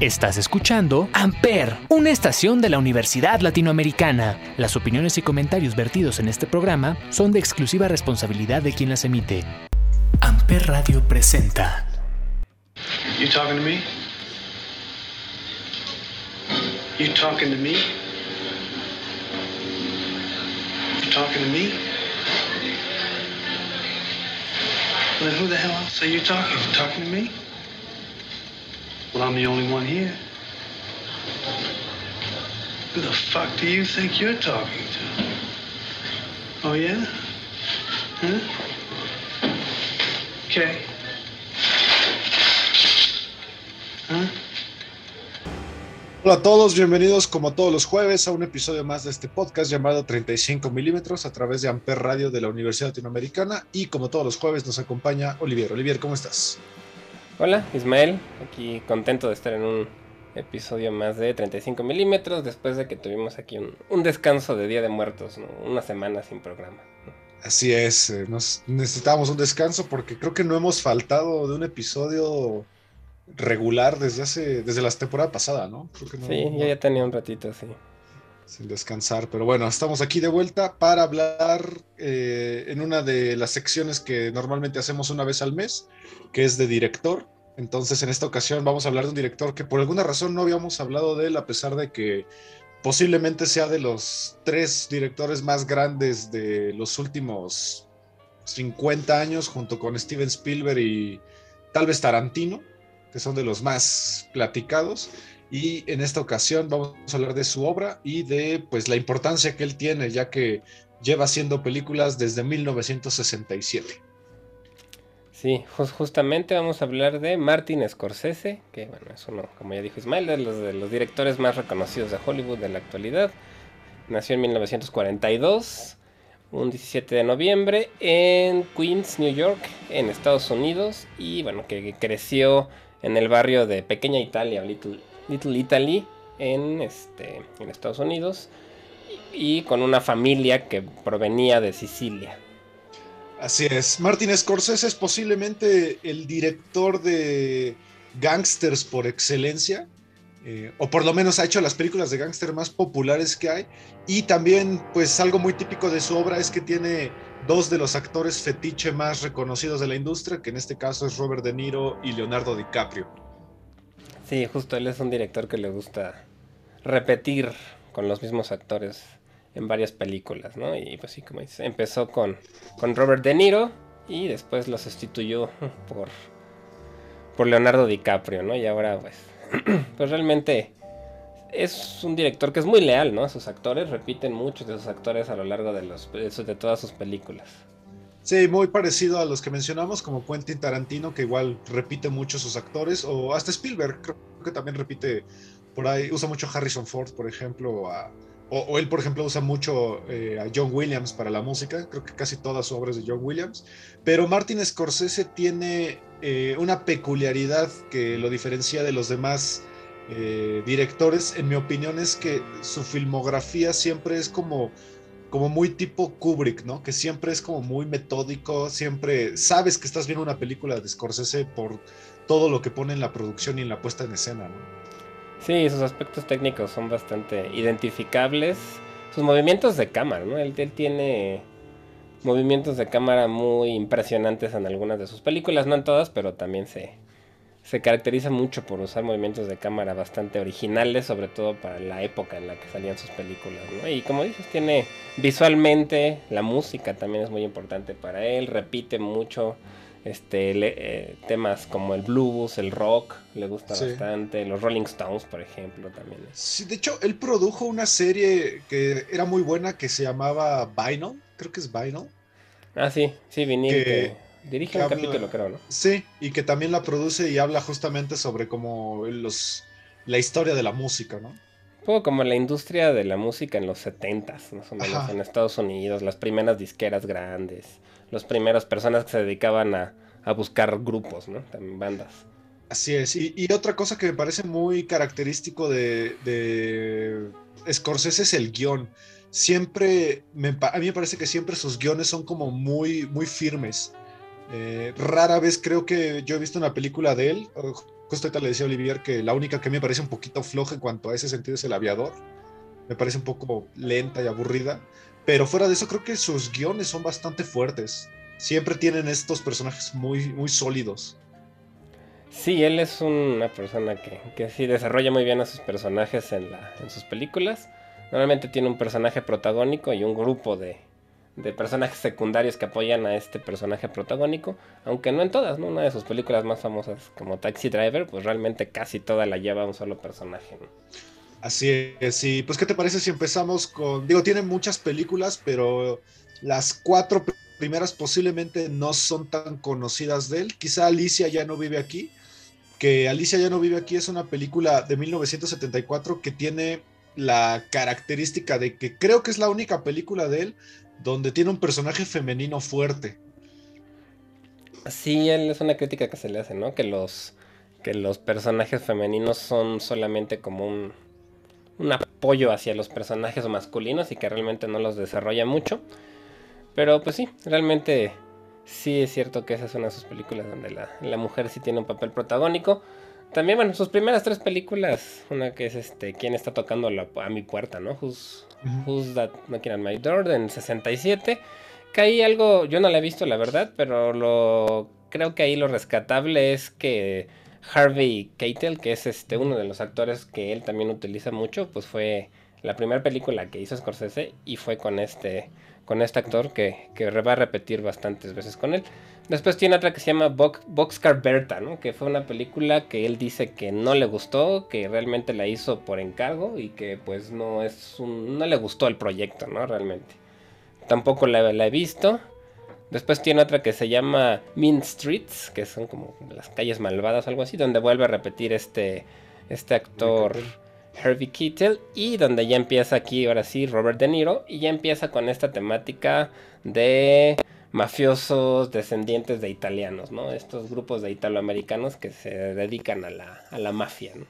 Estás escuchando Amper, una estación de la Universidad Latinoamericana. Las opiniones y comentarios vertidos en este programa son de exclusiva responsabilidad de quien las emite. Amper Radio presenta. You talking to me? You talking to me? You talking to me? Then who the hell else are? You talking to me? Well, I'm the only one here. Who the fuck do you think you're talking to? Oh? Hola a todos, bienvenidos como todos los jueves a un episodio más de este podcast llamado 35 milímetros a través de Amper Radio de la Universidad Latinoamericana y como todos los jueves nos acompaña Olivier. Olivier, ¿cómo estás? Hola, Ismael, aquí contento de estar en un episodio más de 35 milímetros después de que tuvimos aquí un, descanso de Día de Muertos, una semana sin programa. Así es, eh, nos necesitábamos un descanso porque creo que no hemos faltado de un episodio regular desde hace desde la temporada pasada, ¿no? sí, yo ya tenía un ratito, sí. Sin descansar, pero bueno, estamos aquí de vuelta para hablar eh, en una de las secciones que normalmente hacemos una vez al mes, que es de director. Entonces, en esta ocasión vamos a hablar de un director que por alguna razón no habíamos hablado de él, a pesar de que posiblemente sea de los tres directores más grandes de los últimos 50 años, junto con Steven Spielberg y tal vez Tarantino, que son de los más platicados. Y en esta ocasión vamos a hablar de su obra y de pues la importancia que él tiene, ya que lleva haciendo películas desde 1967. Sí, justamente vamos a hablar de Martin Scorsese, que bueno, es uno, como ya dijo Ismael, de los, de los directores más reconocidos de Hollywood de la actualidad. Nació en 1942, un 17 de noviembre, en Queens, New York, en Estados Unidos, y bueno, que, creció en el barrio de Pequeña Italia, Little, Little Italy, en, este, en Estados Unidos, y con una familia que provenía de Sicilia. Así es. Martin Scorsese es posiblemente el director de gangsters por excelencia, eh, o por lo menos ha hecho las películas de gángster más populares que hay. Y también, pues algo muy típico de su obra es que tiene dos de los actores fetiche más reconocidos de la industria, que en este caso es Robert De Niro y Leonardo DiCaprio. Sí, justo él es un director que le gusta repetir con los mismos actores en varias películas, ¿no? Y pues sí, como dices, empezó con, con Robert De Niro y después lo sustituyó por, por Leonardo DiCaprio, ¿no? Y ahora pues, pues realmente es un director que es muy leal, ¿no? A sus actores, repiten muchos de sus actores a lo largo de, los, de todas sus películas. Sí, muy parecido a los que mencionamos, como Quentin Tarantino, que igual repite mucho sus actores, o hasta Spielberg, creo que también repite por ahí, usa mucho Harrison Ford, por ejemplo, o, él, por ejemplo, usa mucho eh, a John Williams para la música, creo que casi todas sus obras de John Williams, pero Martin Scorsese tiene eh, una peculiaridad que lo diferencia de los demás eh, directores, en mi opinión es que su filmografía siempre es como, como muy tipo Kubrick, ¿no? Que siempre es como muy metódico, siempre sabes que estás viendo una película de Scorsese por todo lo que pone en la producción y en la puesta en escena, ¿no? Sí, sus aspectos técnicos son bastante identificables. Sus movimientos de cámara, ¿no? Él, tiene movimientos de cámara muy impresionantes en algunas de sus películas, no en todas, pero también se, se caracteriza mucho por usar movimientos de cámara bastante originales, sobre todo para la época en la que salían sus películas, ¿no? Y como dices, tiene visualmente, la música también es muy importante para él, repite mucho este eh, temas como el blues, el rock, le gusta bastante, los Rolling Stones, por ejemplo, también. Sí, de hecho, él produjo una serie que era muy buena que se llamaba Vinyl, creo que es Vinyl. Ah, sí, sí, vinil, que, dirige un capítulo, creo, ¿no? Sí, y que también la produce y habla justamente sobre como los la historia de la música, ¿no? Un poco como la industria de la música en los 70s, más o menos, en Estados Unidos, las primeras disqueras grandes las primeras personas que se dedicaban a, buscar grupos, ¿no? También bandas. Así es. Y, otra cosa que me parece muy característico de, de Scorsese es el guion. Siempre, a mí me parece que siempre sus guiones son como muy, muy firmes. Eh, rara vez creo que yo he visto una película de él. Justo ahorita le decía a Olivier que la única que me parece un poquito floja en cuanto a ese sentido es El Aviador. Me parece un poco lenta y aburrida. Pero fuera de eso, creo que sus guiones son bastante fuertes. Siempre tienen estos personajes muy, muy sólidos. Sí, él es una persona que, que sí desarrolla muy bien a sus personajes en, en sus películas. Normalmente tiene un personaje protagónico y un grupo de, de personajes secundarios que apoyan a este personaje protagónico, aunque no en todas, ¿no? Una de sus películas más famosas como Taxi Driver, pues realmente casi toda la lleva un solo personaje. Así es, sí. Pues, ¿qué te parece si empezamos con, digo, tiene muchas películas, pero las cuatro primeras posiblemente no son tan conocidas de él. Quizá Alicia ya no vive aquí, que Alicia ya no vive aquí es una película de 1974 que tiene la característica de que creo que es la única película de él donde tiene un personaje femenino fuerte. Sí, él es una crítica que se le hace, ¿no? Que los, que los personajes femeninos son solamente como un, un apoyo hacia los personajes masculinos y que realmente no los desarrolla mucho. Pero pues sí, realmente sí es cierto que esa es una de sus películas donde la, la mujer sí tiene un papel protagónico. También, bueno, sus primeras tres películas, una que es este, ¿Quién está tocando a mi puerta, no? Who's, Who's That Knocking at My Door, en 67. Que ahí algo, yo no la he visto la verdad, pero lo creo que ahí lo rescatable es que Harvey Keitel, que es este uno de los actores que él también utiliza mucho, pues fue la primera película que hizo Scorsese y fue con este con este actor que, que va a repetir bastantes veces con él. Después tiene otra que se llama Boxcar Berta, ¿no? que fue una película que él dice que no le gustó, que realmente la hizo por encargo y que pues no es un, no le gustó el proyecto, ¿no? Realmente. Tampoco la, he visto. Después tiene otra que se llama Mean Streets, que son como las calles malvadas, algo así, donde vuelve a repetir este, este actor Harvey Keitel y donde ya empieza aquí, ahora sí, Robert De Niro y ya empieza con esta temática de mafiosos descendientes de italianos, ¿no? Estos grupos de italoamericanos que se dedican a la, a la mafia, ¿no?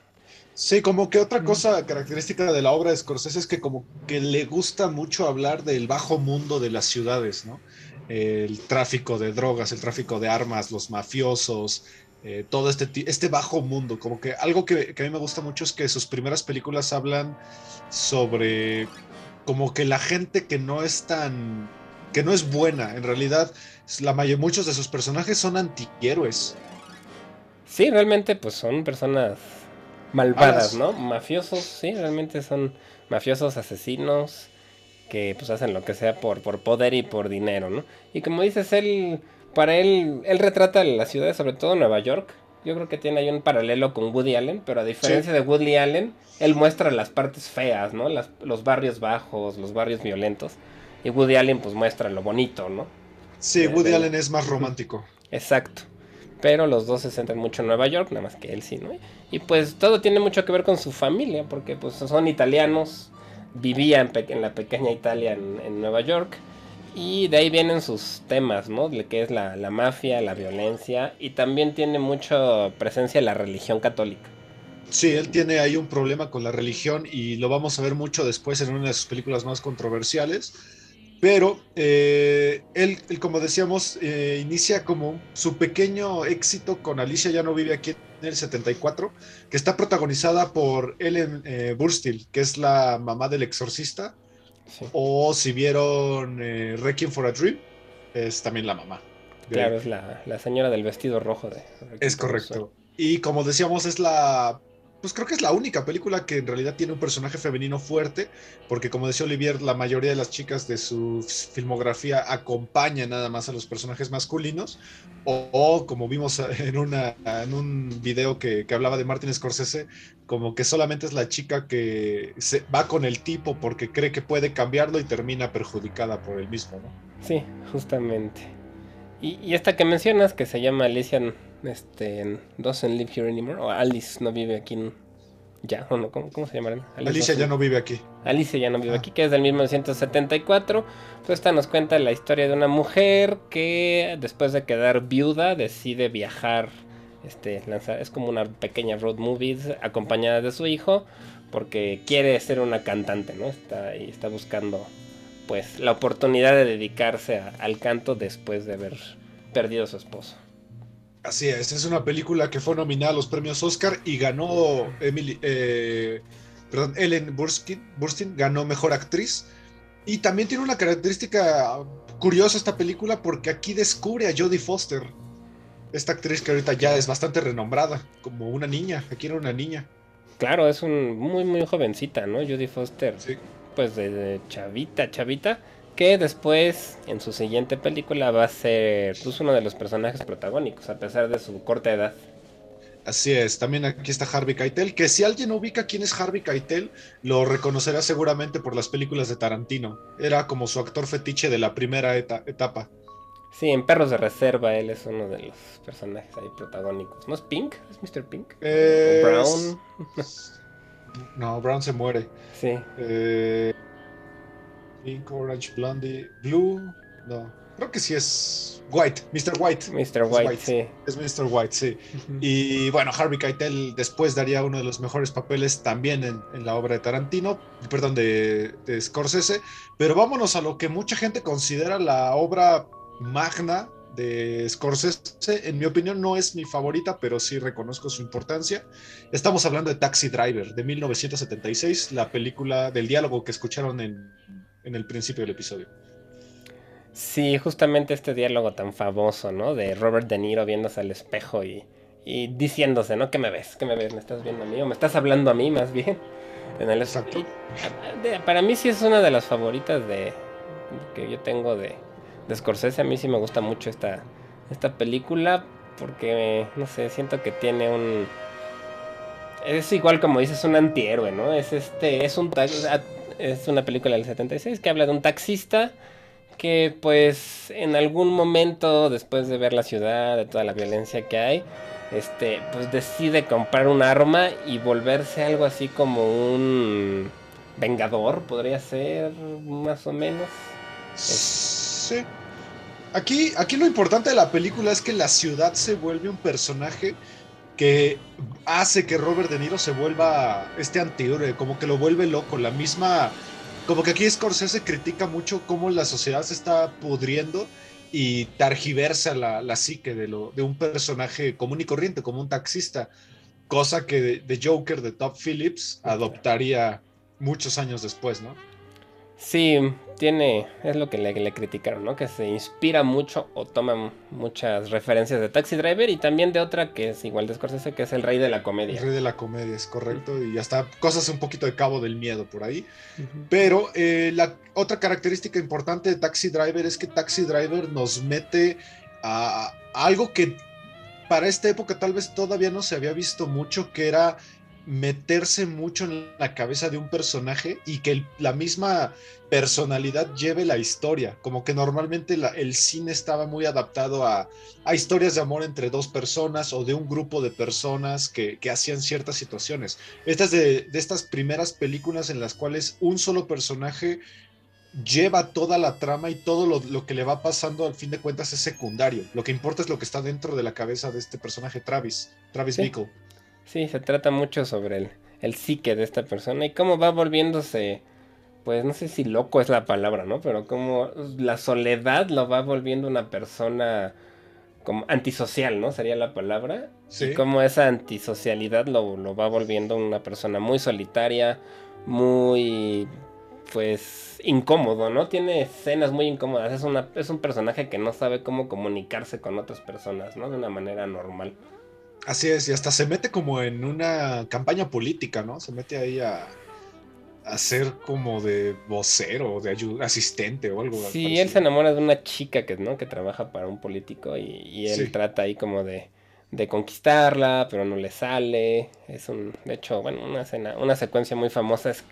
Sí, como que otra cosa característica de la obra de Scorsese es que como que le gusta mucho hablar del bajo mundo de las ciudades, ¿no? El tráfico de drogas, el tráfico de armas, los mafiosos, eh, todo este, este bajo mundo. Como que algo que, que, a mí me gusta mucho es que sus primeras películas hablan sobre como que la gente que no es tan que no es buena. En realidad, la mayor, muchos de sus personajes son antihéroes. Sí, realmente, pues son personas malvadas, ¿no? Mafiosos, sí, realmente son mafiosos asesinos que pues hacen lo que sea por, por poder y por dinero, ¿no? Y como dices, él, para él, él retrata la ciudad, sobre todo Nueva York. Yo creo que tiene ahí un paralelo con Woody Allen, pero a diferencia de Woody Allen, él muestra las partes feas, ¿no? Las, los barrios bajos, los barrios violentos. Y Woody Allen pues muestra lo bonito, ¿no? Sí, Woody Allen es más romántico. Exacto. Pero los dos se centran mucho en Nueva York, nada más que él sí, ¿no? Y pues todo tiene mucho que ver con su familia, porque pues son italianos, vivían en, la pequeña Italia en, Nueva York. Y de ahí vienen sus temas, ¿no? Que es la, la mafia, la violencia. Y también tiene mucha presencia la religión católica. Sí, él tiene ahí un problema con la religión y lo vamos a ver mucho después en una de sus películas más controversiales pero eh, él, como decíamos, eh, inicia como su pequeño éxito con Alicia ya no vive aquí en el 74, que está protagonizada por Ellen eh, Burstyn, que es la mamá del exorcista. O si vieron Requiem for a Dream, es también la mamá. Claro, es la, la, señora del vestido rojo de... es correcto. Y como decíamos, es la pues creo que es la única película que en realidad tiene un personaje femenino fuerte, porque como decía Olivier, la mayoría de las chicas de su filmografía acompañan nada más a los personajes masculinos, o, como vimos en, una, en un video que, que, hablaba de Martin Scorsese, como que solamente es la chica que se va con el tipo porque cree que puede cambiarlo y termina perjudicada por el mismo, ¿no? Sí, justamente. Y, y esta que mencionas, que se llama Alicia este, Doesn't Live Here Anymore, o Alice no vive aquí ya, o no, ¿cómo, se llamarán? Alicia ya no vive aquí. Alicia ya no vive ah. aquí, que es del 1974. Pues esta nos cuenta la historia de una mujer que después de quedar viuda decide viajar, este, lanzar, es como una pequeña road movie acompañada de su hijo, porque quiere ser una cantante, ¿no? Está, y está buscando pues la oportunidad de dedicarse al canto después de haber perdido a su esposo. Así es, es una película que fue nominada a los premios Oscar y ganó Emily, eh, perdón, Ellen Burstyn, Burstyn ganó Mejor Actriz. Y también tiene una característica curiosa esta película porque aquí descubre a Jodie Foster, esta actriz que ahorita ya es bastante renombrada, como una niña, aquí era una niña. Claro, es un muy muy jovencita, ¿no? Jodie Foster. Sí. Pues de, de chavita, chavita, que después en su siguiente película va a ser pues, uno de los personajes protagónicos, a pesar de su corta edad. Así es, también aquí está Harvey Keitel, que si alguien ubica quién es Harvey Keitel, lo reconocerá seguramente por las películas de Tarantino. Era como su actor fetiche de la primera eta- etapa. Sí, en Perros de Reserva él es uno de los personajes ahí protagónicos. ¿No es Pink? ¿Es Mr. Pink? Eh, ¿O Brown? No, Brown se muere. Sí. Eh, Pink, Orange, Blondie, Blue. No, creo que sí es White, Mr. White. Mr. White, sí. Es Mr. White, sí. Y bueno, Harvey Keitel después daría uno de los mejores papeles también en, en la obra de Tarantino, perdón, de, de Scorsese. Pero vámonos a lo que mucha gente considera la obra magna de Scorsese. En mi opinión no es mi favorita, pero sí reconozco su importancia. Estamos hablando de Taxi Driver, de 1976, la película del diálogo que escucharon en, en el principio del episodio. Sí, justamente este diálogo tan famoso, ¿no? De Robert De Niro viéndose al espejo y, y diciéndose, ¿no? ¿Qué me ves? ¿Qué me ves? ¿Me estás viendo a mí? ¿O me estás hablando a mí más bien? En el Exacto. a- para mí sí es una de las favoritas de que yo tengo de, de Scorsese. A mí sí me gusta mucho esta, esta película porque, no sé, siento que tiene un... Es igual como dices, un antihéroe, ¿no? Es este, es un tax- es una película del 76 que habla de un taxista que pues en algún momento después de ver la ciudad, de toda la violencia que hay, este pues decide comprar un arma y volverse algo así como un vengador, podría ser más o menos. Sí. Aquí, aquí lo importante de la película es que la ciudad se vuelve un personaje que hace que Robert De Niro se vuelva este antihéroe, como que lo vuelve loco, la misma... Como que aquí Scorsese critica mucho cómo la sociedad se está pudriendo y targiversa la, la psique de, lo, de un personaje común y corriente, como un taxista, cosa que de, de Joker de Top Phillips adoptaría muchos años después, ¿no? Sí, tiene, es lo que le, le criticaron, ¿no? Que se inspira mucho o toma muchas referencias de Taxi Driver y también de otra que es igual de Scorsese, que es El Rey de la El Comedia. rey de la comedia, es correcto. Y hasta cosas un poquito de cabo del miedo por ahí. Pero eh, la otra característica importante de Taxi Driver es que Taxi Driver nos mete a, a algo que para esta época tal vez todavía no se había visto mucho, que era meterse mucho en la cabeza de un personaje y que el- la misma personalidad lleve la historia. Como que normalmente la- el cine estaba muy adaptado a, a historias de amor entre dos personas o de un grupo de personas que, que hacían ciertas situaciones. Esta es de, de estas primeras películas en las cuales un solo personaje lleva toda la trama y todo lo, lo que le va pasando al fin de cuentas es secundario. Lo que importa es lo que está dentro de la cabeza de este personaje, Travis, Travis Sí. Bickle. Sí, se trata mucho sobre el, el psique de esta persona y cómo va volviéndose, pues no sé si loco es la palabra, ¿no? Pero cómo la soledad lo va volviendo una persona como antisocial, ¿no? Sería la palabra. Sí. Y cómo esa antisocialidad lo, lo va volviendo una persona muy solitaria, muy, pues, incómodo, ¿no? Tiene escenas muy incómodas. Es, una, es un personaje que no sabe cómo comunicarse con otras personas, ¿no? De una manera normal. Así es, y hasta se mete como en una campaña política, ¿no? Se mete ahí a, a ser como de vocero, de asistente o algo. Sí, él se enamora de una chica que, ¿no? que trabaja para un político y, y él Sí. trata ahí como de, de conquistarla, pero no le sale. Es un, de hecho, bueno, una escena, una secuencia muy famosa es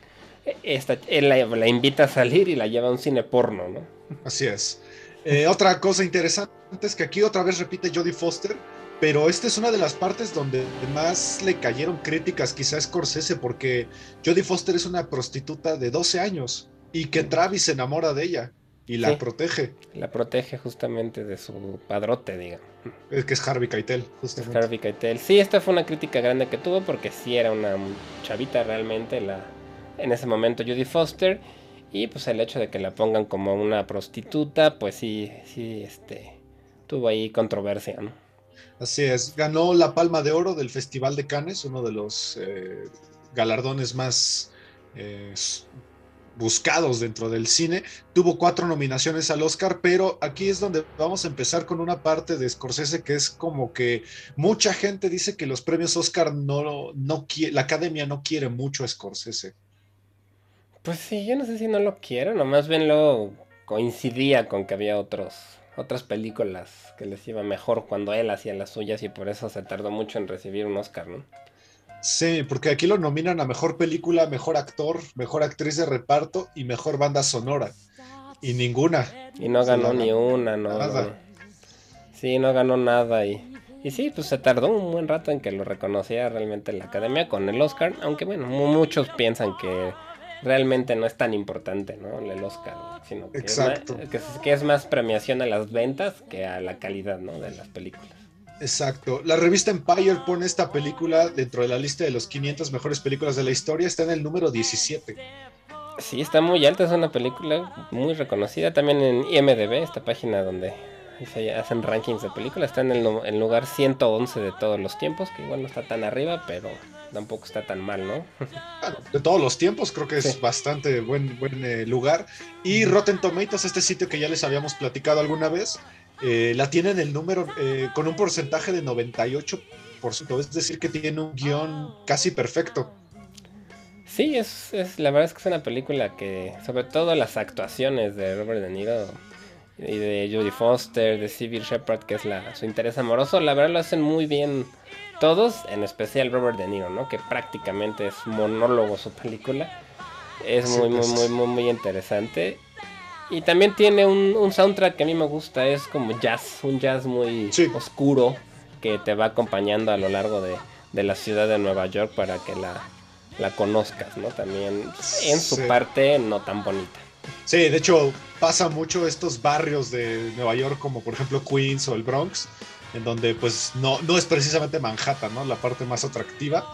esta, él la, la invita a salir y la lleva a un cine porno, ¿no? Así es. Eh, otra cosa interesante es que aquí otra vez repite Jodie Foster, pero esta es una de las partes donde más le cayeron críticas quizás Scorsese, porque Jodie Foster es una prostituta de 12 años y que Travis se enamora de ella y la Sí. protege. La protege justamente de su padrote, digamos. Es que es Harvey Keitel, Es justamente. Harvey Keitel. Sí, esta fue una crítica grande que tuvo porque sí era una chavita realmente la en ese momento Judy Foster y pues el hecho de que la pongan como una prostituta, pues sí, sí, este, tuvo ahí controversia, ¿no? Así es, ganó la Palma de Oro del Festival de Cannes, uno de los eh, galardones más eh, buscados dentro del cine. Tuvo cuatro nominaciones al Oscar, pero aquí es donde vamos a empezar con una parte de Scorsese que es como que mucha gente dice que los premios Oscar no, no la academia no quiere mucho a Scorsese. Pues sí, yo no sé si no lo quiero, nomás bien lo coincidía con que había otros otras películas que les iba mejor cuando él hacía las suyas y por eso se tardó mucho en recibir un Oscar, ¿no? Sí, porque aquí lo nominan a mejor película, mejor actor, mejor actriz de reparto y mejor banda sonora. Y ninguna. Y no ganó ni una, no. Nada. Sí, no ganó nada y, y sí, pues se tardó un buen rato en que lo reconocía realmente la academia con el Oscar, aunque bueno, muchos piensan que realmente no es tan importante, ¿no? El Oscar, sino que, Exacto. Es más, que, es más premiación a las ventas que a la calidad, ¿no? De las películas. Exacto. La revista Empire pone esta película dentro de la lista de los 500 mejores películas de la historia. Está en el número 17. Sí, está muy alta. Es una película muy reconocida. También en IMDB, esta página donde hacen rankings de películas. Está en el, lugar 111 de todos los tiempos, que igual no está tan arriba, pero tampoco está tan mal, ¿no? de todos los tiempos, creo que es bastante buen, buen eh, lugar. Y Rotten Tomatoes, este sitio que ya les habíamos platicado alguna vez, eh, la tiene en el número eh, con un porcentaje de 98%, es decir, que tiene un guion casi perfecto. Sí, es, la verdad es que es una película que, sobre todo las actuaciones de Robert De Niro y de Jodie Foster, de Civil Shepard, que es la, su interés amoroso, la verdad lo hacen muy bien todos, en especial Robert De Niro, ¿no? Que prácticamente es monólogo su película. Es muy, muy, muy, muy, muy interesante. Y también tiene un, soundtrack que a mí me gusta, es como jazz, un jazz muy oscuro que te va acompañando a lo largo de, la ciudad de Nueva York para que la, la conozcas, ¿no? También en su parte no tan bonita. Sí, de hecho pasa mucho estos barrios de Nueva York como por ejemplo Queens o el Bronx, en donde pues no, no es precisamente Manhattan, ¿no? La parte más atractiva.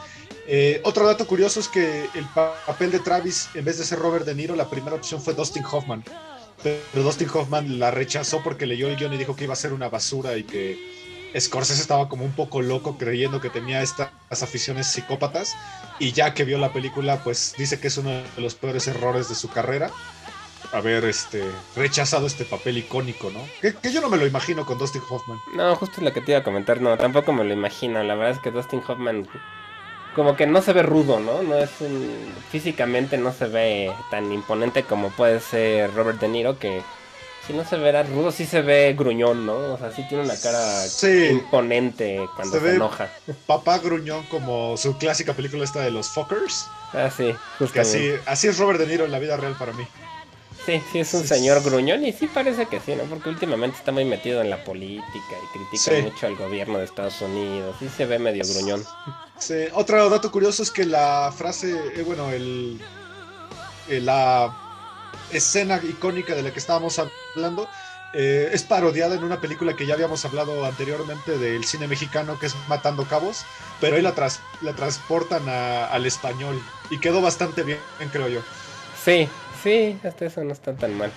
Eh, otro dato curioso es que el papel de Travis, en vez de ser Robert De Niro, la primera opción fue Dustin Hoffman pero Dustin Hoffman la rechazó porque leyó el guion y dijo que iba a ser una basura y que Scorsese estaba como un poco loco creyendo que tenía estas aficiones psicópatas y ya que vio la película pues dice que es uno de los peores errores de su carrera haber este rechazado este papel icónico, ¿no? Que, que, yo no me lo imagino con Dustin Hoffman. No, justo lo que te iba a comentar, no, tampoco me lo imagino. La verdad es que Dustin Hoffman como que no se ve rudo, ¿no? No es un, físicamente no se ve tan imponente como puede ser Robert De Niro, que si no se verá rudo, sí se ve gruñón, ¿no? O sea, sí tiene una cara imponente cuando se, enoja. Papá gruñón como su clásica película esta de los Fuckers. Ah, sí, justamente. Así, así es Robert De Niro en la vida real para mí. Sí, sí es un señor gruñón y sí parece que sí, ¿no? Porque últimamente está muy metido en la política y critica mucho al gobierno de Estados Unidos. Sí se ve medio gruñón. Sí. Otro dato curioso es que la frase, eh, bueno, el, eh, la escena icónica de la que estábamos hablando eh, es parodiada en una película que ya habíamos hablado anteriormente del cine mexicano que es Matando Cabos, pero ahí la, la transportan al español y quedó bastante bien, creo yo. Sí, Sí, hasta eso no está tan mal.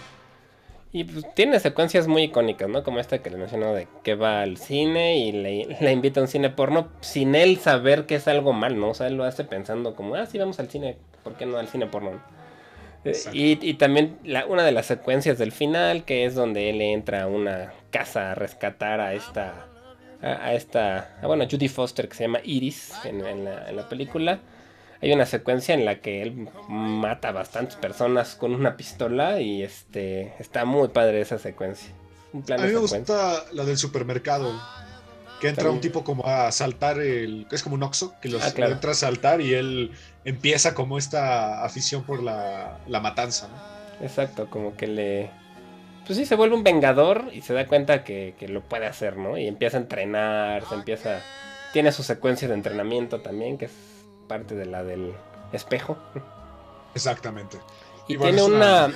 Y pues tiene secuencias muy icónicas, ¿no? Como esta que le mencionó de que va al cine y le, invita a un cine porno sin él saber que es algo mal, ¿no? O sea, él lo hace pensando como, ah, sí, vamos al cine, ¿por qué no al cine porno? Eh, y, también la, una de las secuencias del final, que es donde él entra a una casa a rescatar a esta, a, esta, bueno, Judy Foster, que se llama Iris en, la, en la película hay una secuencia en la que él mata a bastantes personas con una pistola y este está muy padre esa secuencia. a mí me gusta la del supermercado. Que entra un tipo como a saltar el. es como un oxo, que los ah, entra a saltar y él empieza como esta afición por la, matanza, ¿no? Exacto, como que le. Pues sí, se vuelve un vengador y se da cuenta que, que lo puede hacer, ¿no? Y empieza a entrenar, se empieza. Tiene su secuencia de entrenamiento también, que es parte de la del espejo. Exactamente. Y, tiene una...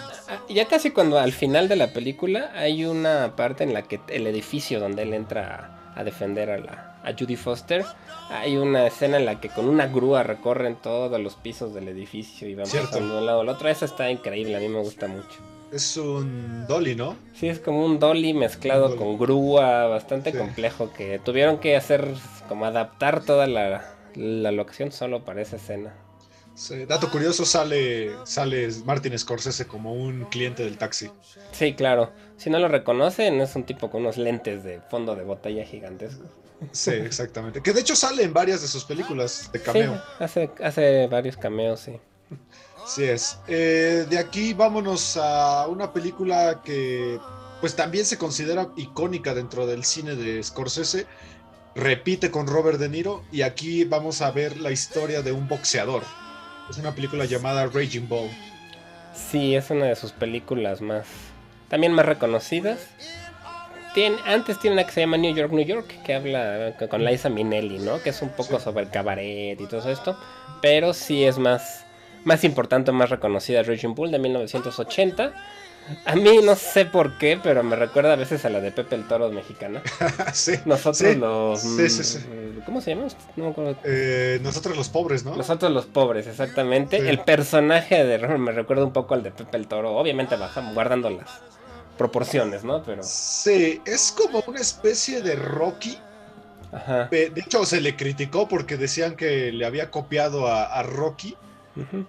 Ya casi cuando al final de la película hay una parte en la que el edificio donde él entra a, defender a, la, a Judy Foster, hay una escena en la que con una grúa recorren todos los pisos del edificio y van pasando de un lado al otro. Esa está increíble, a mí me gusta mucho. Es un dolly, ¿no? Sí, es como un dolly mezclado dolly. con grúa, bastante Sí. complejo, que tuvieron que hacer como adaptar toda la, la locación solo para esa escena. Sí, dato curioso, sale, sale Martin Scorsese como un cliente del taxi. Sí, claro. Si no lo reconocen, es un tipo con unos lentes de fondo de botella gigantescos. Sí, exactamente. Que de hecho sale en varias de sus películas de Sí, cameo. hace, hace varios cameos, sí. Sí es. Eh, de aquí vámonos a una película que pues también se considera icónica dentro del cine de Scorsese. Repite con Robert De Niro y aquí vamos a ver la historia de un boxeador. Es una película llamada Raging Bull. Sí, es una de sus películas más. También más reconocidas. Antes tiene una que se llama New York, New York, que habla con- con Liza Minnelli, ¿no? Que es un poco Sí. sobre el cabaret y todo esto. Pero sí es más, más importante, más reconocida Raging Bull de 1980. A mí no sé por qué, pero me recuerda a veces a la de Pepe el Toro mexicana. sí. Nosotros Sí, los... sí, sí, sí. mm, ¿Cómo se llama? No me acuerdo. Eh, nosotros los pobres, ¿no? Nosotros los pobres, exactamente. El personaje de Robert me recuerda un poco al de Pepe el Toro, obviamente bajamos, guardando las proporciones, ¿no? Pero, Sí, es como una especie de Rocky. ajá. Eh, De hecho, se le criticó porque decían que le había copiado a, a Rocky. ujú.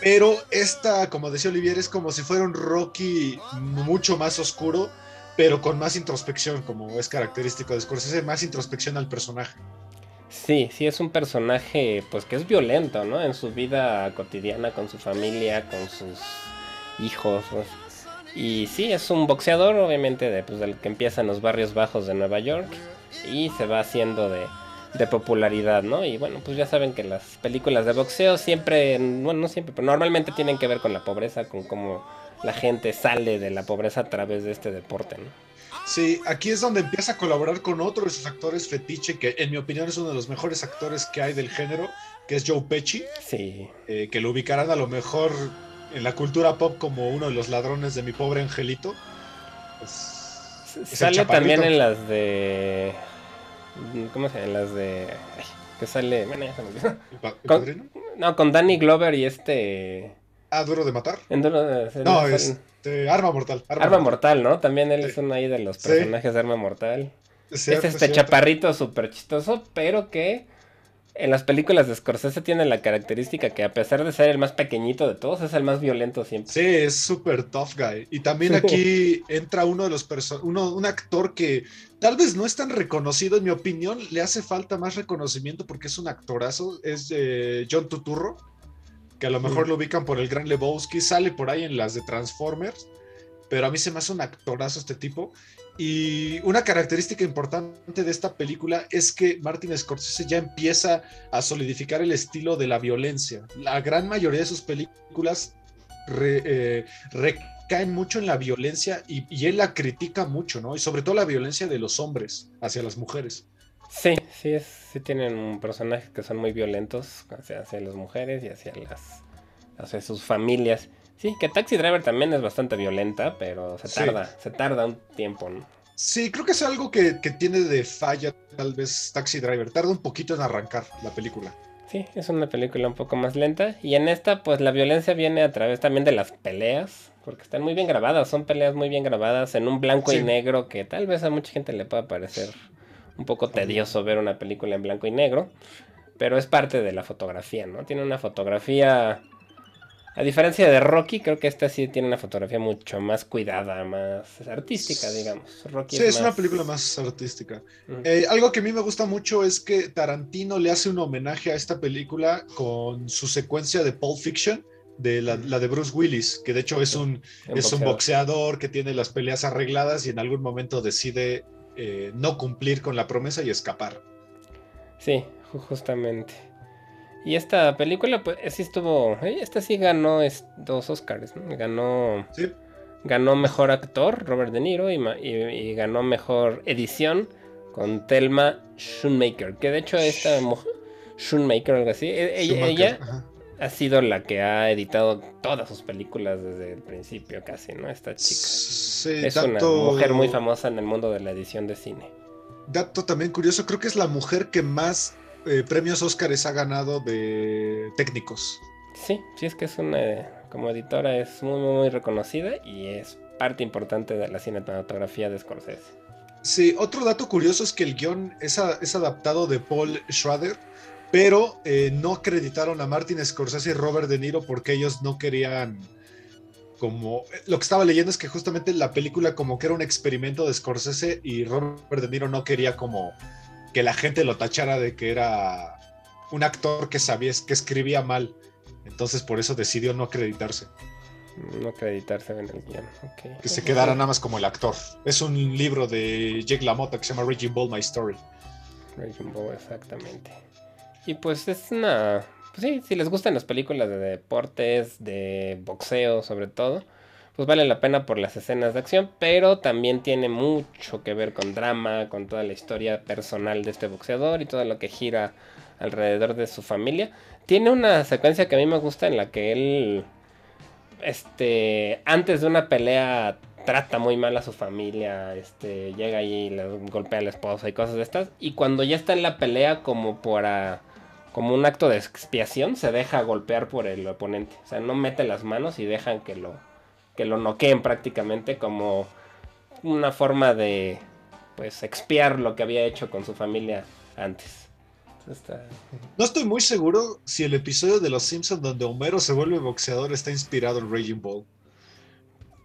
Pero esta, como decía Olivier, es como si fuera un Rocky mucho más oscuro, pero con más introspección, como es característico de Scorsese, más introspección al personaje. Sí, sí es un personaje pues que es violento, ¿no? En su vida cotidiana, con su familia, con sus hijos. Y sí, es un boxeador, obviamente, de, pues, del que empieza en los barrios bajos de Nueva York y se va haciendo de, de popularidad, ¿no? Y bueno, pues ya saben que las películas de boxeo siempre, bueno, no siempre, pero normalmente tienen que ver con la pobreza, con cómo la gente sale de la pobreza a través de este deporte, ¿no? Sí, aquí es donde empieza a colaborar con otro de sus actores fetiche, que en mi opinión es uno de los mejores actores que hay del género, que es Joe Pesci, Sí, eh, que lo ubicarán a lo mejor en la cultura pop como uno de los ladrones de mi pobre angelito. Pues, Sale también en las de. ¿Cómo se llama? Las de. ay, que sale. Bueno, ya se me olvidó. ¿El pa- el Con-? No, con Danny Glover y este. Ah, duro de matar. en Duro de- No, es este, Arma Mortal. Arma Mortal, ¿no? También él Sí. es uno ahí de los Sí. personajes de Arma Mortal. Es cierto, es este cierto. chaparrito súper chistoso, pero que en las películas de Scorsese tiene la característica que a pesar de ser el más pequeñito de todos, es el más violento siempre. Sí, es súper tough guy. Y también aquí entra uno de los personajes, uno, un actor que tal vez no es tan reconocido, en mi opinión, le hace falta más reconocimiento porque es un actorazo, es eh, John Tuturro, que a lo mejor Mm. lo ubican por el Gran Lebowski, sale por ahí en las de Transformers, pero a mí se me hace un actorazo este tipo. Y una característica importante de esta película es que Martin Scorsese ya empieza a solidificar el estilo de la violencia. La gran mayoría de sus películas eh, recaen mucho en la violencia y, él la critica mucho, ¿no? Y sobre todo la violencia de los hombres hacia las mujeres. Sí, sí, es, sí tienen personajes que son muy violentos hacia, hacia las mujeres y hacia las hacia sus familias. Sí, que Taxi Driver también es bastante violenta, pero se Sí. tarda, se tarda un tiempo, ¿no? Sí, creo que es algo que, que tiene de falla tal vez Taxi Driver. Tarda un poquito en arrancar la película. Sí, es una película un poco más lenta. Y en esta, pues la violencia viene a través también de las peleas, porque están muy bien grabadas, son peleas muy bien grabadas en un blanco y negro que tal vez a mucha gente le pueda parecer un poco tedioso ver una película en blanco y negro, pero es parte de la fotografía, ¿no? Tiene una fotografía... A diferencia de Rocky, creo que esta sí tiene una fotografía mucho más cuidada, más artística, digamos. Rocky Sí, es una película más artística. Eh, algo que a mí me gusta mucho es que Tarantino le hace un homenaje a esta película con su secuencia de Pulp Fiction, de la, la de Bruce Willis, que de hecho es un, Un es un boxeador. que tiene las peleas arregladas y en algún momento decide eh, no cumplir con la promesa y escapar. Sí, ju- justamente. Y esta película, pues, sí estuvo. eh, Esta sí ganó dos Oscars, ¿no? Ganó. Sí. Ganó mejor actor, Robert De Niro, y, ma- y- y ganó mejor edición con Thelma Schoonmaker. Que de hecho, esta mujer. Schoonmaker, algo así. e- Ella, Schumacher, ella ha sido la que ha editado todas sus películas desde el principio, casi, ¿no? Esta chica. Sí, Es una mujer muy famosa en el mundo de la edición de cine. Dato también curioso, creo que es la mujer que más eh, premios Óscares ha ganado de técnicos. Sí, sí, es que es una. como editora es muy, muy reconocida y es parte importante de la cinematografía de Scorsese. Sí, otro dato curioso es que el guion es, es adaptado de Paul Schrader, pero eh, no acreditaron a Martin Scorsese y Robert De Niro porque ellos no querían como lo que estaba leyendo es que justamente la película como que era un experimento de Scorsese y Robert De Niro no quería como que la gente lo tachara de que era un actor que sabía que escribía mal. Entonces por eso decidió no acreditarse. No acreditarse en el guion. Que se quedara nada más como el actor. Es un libro de Jake LaMotta que se llama Raging Ball My Story. Raging Ball, exactamente. Y pues es una... Pues sí, si les gustan las películas de deportes, de boxeo sobre todo, pues vale la pena por las escenas de acción, pero también tiene mucho que ver con drama, con toda la historia personal de este boxeador y todo lo que gira alrededor de su familia. Tiene una secuencia que a mí me gusta en la que él, este, antes de una pelea trata muy mal a su familia, este, llega ahí y le golpea a la esposa y cosas de estas, y cuando ya está en la pelea como para como un acto de expiación, se deja golpear por el oponente. O sea, no mete las manos y dejan que lo, que lo noqueen prácticamente como una forma de pues expiar lo que había hecho con su familia antes. No estoy muy seguro si el episodio de Los Simpsons donde Homero se vuelve boxeador está inspirado en Raging Ball.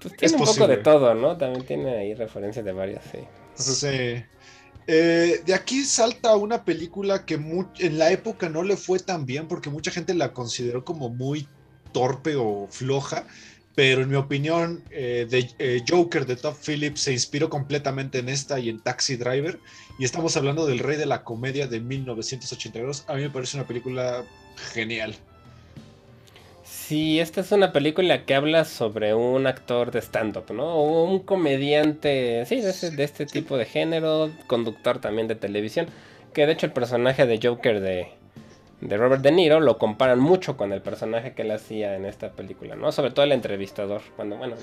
Pues tiene un poco de todo, ¿no? También tiene ahí referencias de varias, sí. Sí. Eh, de aquí salta una película que en la época no le fue tan bien porque mucha gente la consideró como muy torpe o floja, pero en mi opinión, eh, de, eh, Joker de Top Phillips se inspiró completamente en esta y en Taxi Driver. Y estamos hablando del Rey de la Comedia de 1982. A mí me parece una película genial. Sí, esta es una película que habla sobre un actor de stand-up, ¿no? Un comediante, sí, de, de este tipo de género, conductor también de televisión. Que de hecho el personaje de Joker de, de Robert De Niro lo comparan mucho con el personaje que él hacía en esta película, ¿no? Sobre todo el entrevistador, cuando, bueno...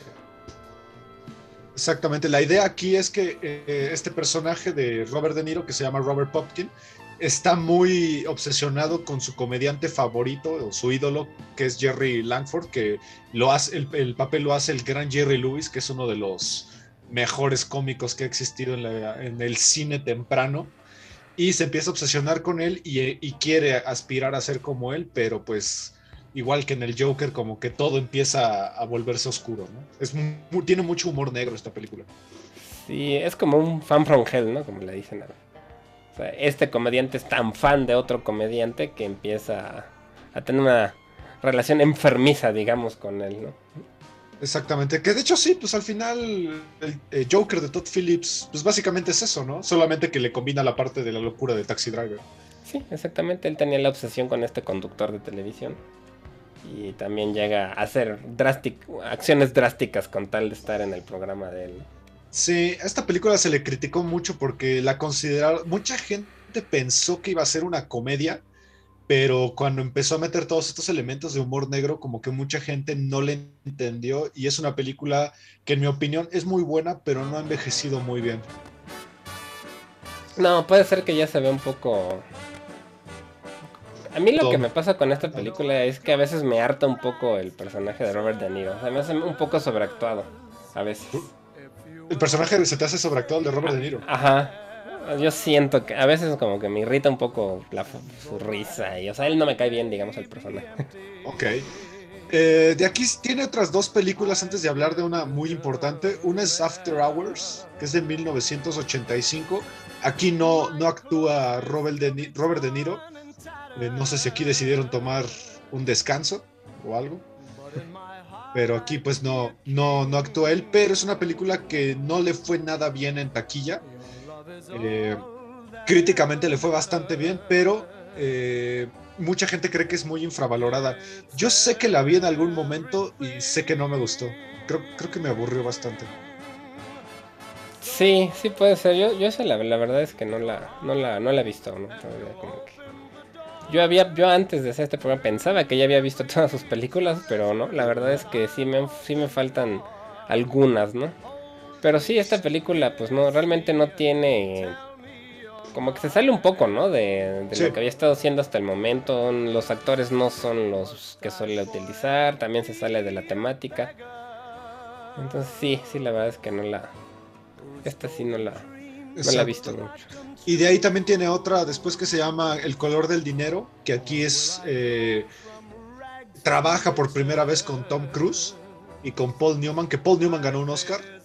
Exactamente, la idea aquí es que eh, este personaje de Robert De Niro, que se llama Robert Popkin, está muy obsesionado con su comediante favorito o su ídolo, que es Jerry Langford, que lo hace, el, el, papel lo hace el gran Jerry Lewis, que es uno de los mejores cómicos que ha existido en, la, en el cine temprano y se empieza a obsesionar con él y, quiere aspirar a ser como él, pero pues igual que en el Joker, como que todo empieza a, volverse oscuro, ¿no? Es tiene mucho humor negro esta película. Sí, es como un fan from hell, ¿no? Como le dicen. O sea, este comediante es tan fan de otro comediante que empieza a tener una relación enfermiza, digamos, con él, ¿no? Exactamente, que de hecho sí, pues al final el, eh, Joker de Todd Phillips, pues básicamente es eso, ¿no? Solamente que le combina la parte de la locura de Taxi Driver. Sí, exactamente, él tenía la obsesión con este conductor de televisión y también llega a hacer acciones drásticas con tal de estar en el programa de él. Sí, a esta película se le criticó mucho porque la consideraron, mucha gente pensó que iba a ser una comedia, pero cuando empezó a meter todos estos elementos de humor negro, como que mucha gente no le entendió y es una película que en mi opinión es muy buena, pero no ha envejecido muy bien. No, puede ser que ya se ve un poco... A mí lo que me pasa con esta película es que a veces me harta un poco el personaje de Robert De Niro. O sea, me hace un poco sobreactuado, a veces. ¿El personaje se te hace sobreactuado el de Robert De Niro? Ajá. Yo siento que a veces como que me irrita un poco su risa. Y, o sea, él no me cae bien, digamos, el personaje. Ok. Eh, de aquí tiene otras dos películas antes de hablar de una muy importante. Una es After Hours, que es de 1985. Aquí no, no actúa Robert De, Robert de Niro. Eh, no sé si aquí decidieron tomar un descanso o algo. Pero aquí pues no, no, no actúa él. Pero es una película que no le fue nada bien en taquilla. Eh, críticamente le fue bastante bien, pero eh, mucha gente cree que es muy infravalorada. Yo sé que la vi en algún momento y sé que no me gustó. Creo, creo que me aburrió bastante. Sí, sí puede ser. Yo, yo sé, la, la, verdad es que no la, no la, no la he visto. Yo había, yo antes de hacer este programa pensaba que ya había visto todas sus películas, pero no, la verdad es que sí me, sí me faltan algunas, ¿no? Pero sí, esta película, pues no, realmente no tiene como que se sale un poco, ¿no? De, lo que había estado haciendo hasta el momento. Los actores no son los que suele utilizar. También se sale de la temática. Entonces sí, sí, la verdad es que no la... Esta sí no la, no la he visto mucho. Y de ahí también tiene otra después que se llama El color del dinero, que aquí es... Eh, trabaja por primera vez con Tom Cruise y con Paul Newman, que Paul Newman ganó un Oscar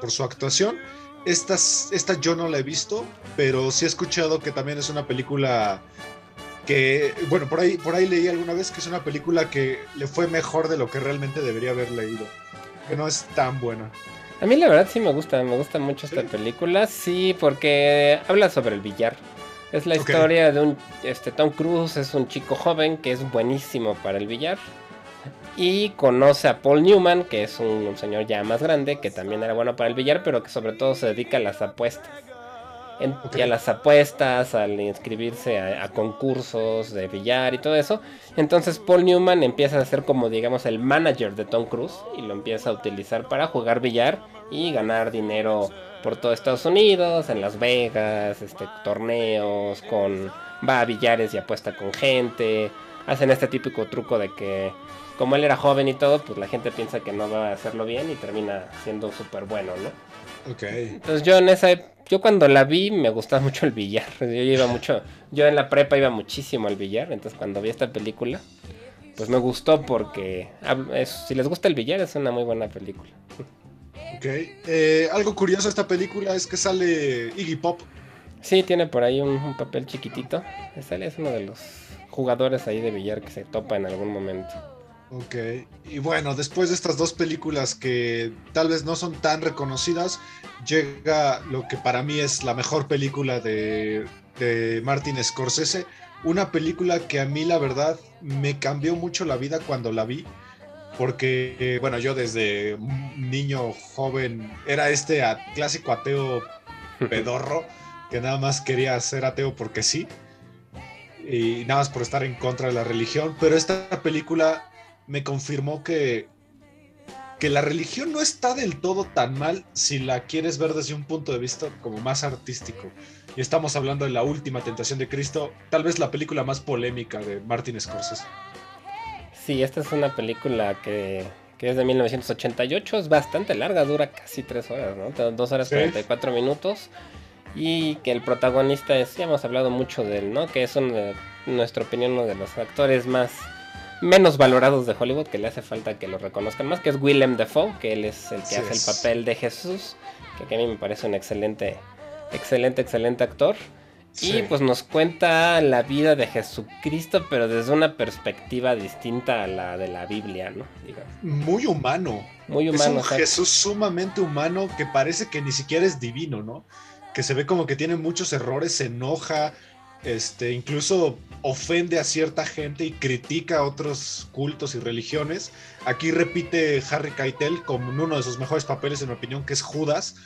por su actuación. Esta, esta yo no la he visto, pero sí he escuchado que también es una película que, bueno, por ahí, por ahí leí alguna vez que es una película que le fue mejor de lo que realmente debería haber leído, que no es tan buena. A mí la verdad sí me gusta, me gusta mucho esta película, sí, porque habla sobre el billar. Es la historia de un, este, Tom Cruise es un chico joven que es buenísimo para el billar. Y conoce a Paul Newman, que es un, señor ya más grande, que también era bueno para el billar, pero que sobre todo se dedica a las apuestas. Y a las apuestas, al inscribirse a, concursos de billar y todo eso. Entonces Paul Newman empieza a ser como digamos el manager de Tom Cruise y lo empieza a utilizar para jugar billar y ganar dinero por todo Estados Unidos, en Las Vegas, este, torneos, con va a billares y apuesta con gente. Hacen este típico truco de que como él era joven y todo, pues la gente piensa que no va a hacerlo bien y termina siendo súper bueno, ¿no? Ok. Entonces yo en esa yo cuando la vi me gustaba mucho el billar. Yo iba mucho, yo en la prepa iba muchísimo al billar, entonces cuando vi esta película, pues me gustó porque si les gusta el billar es una muy buena película. Ok. Eh, algo curioso de esta película es que sale Iggy Pop. Sí, tiene por ahí un, papel chiquitito. Sale, es uno de los jugadores ahí de billar que se topa en algún momento. Ok, y bueno, después de estas dos películas que tal vez no son tan reconocidas, llega lo que para mí es la mejor película de, de Martin Scorsese. Una película que a mí la verdad me cambió mucho la vida cuando la vi porque, eh, bueno, yo desde niño joven era este clásico ateo pedorro que nada más quería ser ateo porque sí y nada más por estar en contra de la religión, pero esta película me confirmó que que la religión no está del todo tan mal si la quieres ver desde un punto de vista como más artístico. Y estamos hablando de la última tentación de Cristo, tal vez la película más polémica de Martin Scorsese. Sí, esta es una película que, es de 1988, es bastante larga, dura casi tres horas, ¿no? Dos horas y 44 minutos. Y que el protagonista es, ya hemos hablado mucho de él, ¿no? Que es, en nuestra opinión, uno de los actores más menos valorados de Hollywood, que le hace falta que lo reconozcan más, que es Willem Dafoe, que él es el que hace el papel de Jesús, que a mí me parece un excelente, excelente, excelente actor. Y pues nos cuenta la vida de Jesucristo, pero desde una perspectiva distinta a la de la Biblia, ¿no? Muy humano. Muy humano. Es un Jesús sumamente humano que parece que ni siquiera es divino, ¿no? Que se ve como que tiene muchos errores, se enoja, este, incluso ofende a cierta gente y critica a otros cultos y religiones. Aquí repite Harry Keitel como uno de sus mejores papeles, en mi opinión, que es Judas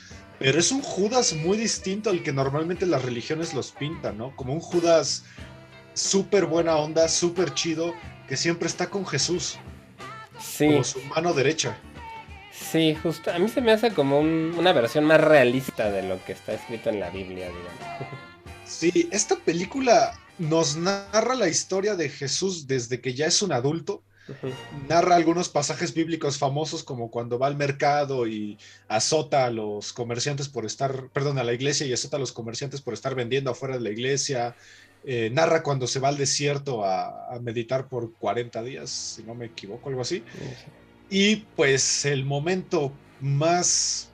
pero es un Judas muy distinto al que normalmente las religiones los pintan, ¿no? Como un Judas súper buena onda, súper chido, que siempre está con Jesús. Sí. Como su mano derecha. Sí, justo. A mí se me hace como una versión más realista de lo que está escrito en la Biblia, digamos. Sí, esta película nos narra la historia de Jesús desde que ya es un adulto Narra algunos pasajes bíblicos famosos como cuando va al mercado y azota a los comerciantes por estar, perdón, a la iglesia y azota a los comerciantes por estar vendiendo afuera de la iglesia. Eh, narra cuando se va al desierto a, meditar por 40 días, si no me equivoco, algo así. Y pues el momento más...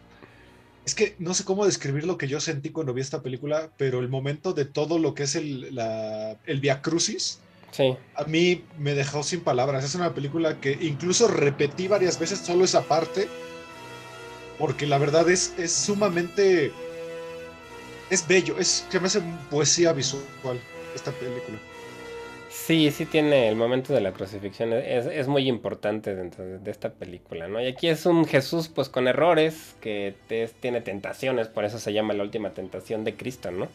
Es que no sé cómo describir lo que yo sentí cuando vi esta película, pero el momento de todo lo que es el, la, el Via Crucis, a mí me dejó sin palabras. Es una película que incluso repetí varias veces solo esa parte. Porque la verdad es, es sumamente. Es bello. Es que me hace poesía visual esta película. Sí, sí tiene el momento de la crucifixión. Es, muy importante dentro de esta película, ¿no? Y aquí es un Jesús, pues con errores, que tiene tentaciones, por eso se llama la última tentación de Cristo, ¿no?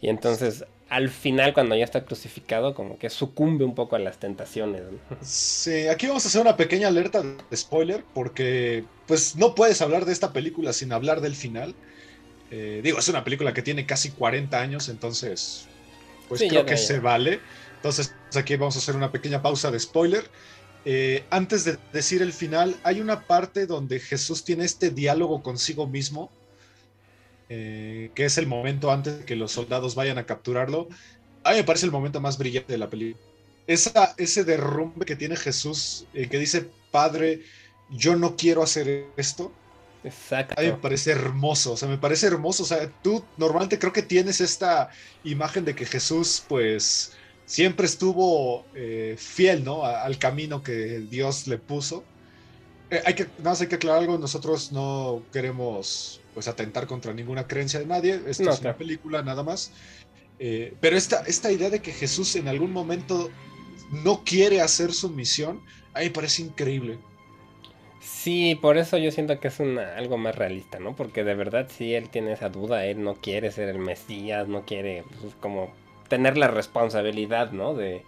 Y entonces al final cuando ya está crucificado como que sucumbe un poco a las tentaciones. Sí, aquí vamos a hacer una pequeña alerta de spoiler porque pues no puedes hablar de esta película sin hablar del final. Eh, digo, es una película que tiene casi 40 años, entonces, pues Sí, creo que ya. se vale. Entonces, aquí vamos a hacer una pequeña pausa de spoiler. Eh, antes de decir el final, hay una parte donde Jesús tiene este diálogo consigo mismo, eh, que es el momento antes de que los soldados vayan a capturarlo. A mí me parece el momento más brillante de la película. Esa, ese derrumbe que tiene Jesús, eh, que dice, Padre, yo no quiero hacer esto. Exacto. A mí me parece hermoso, o sea, me parece hermoso. O sea, tú normalmente creo que tienes esta imagen de que Jesús, pues, siempre estuvo eh, fiel, ¿no? A- al camino que Dios le puso. Eh, hay que, nada más hay que aclarar algo, nosotros no queremos, pues, atentar contra ninguna creencia de nadie. Esto No, es una película, nada más. Eh, pero esta, esta idea de que Jesús en algún momento no quiere hacer su misión, a mí me parece increíble. Sí, por eso yo siento que es una, algo más realista, ¿no? Porque de verdad sí él tiene esa duda, él no quiere ser el Mesías, no quiere pues, como tener la responsabilidad, ¿no? De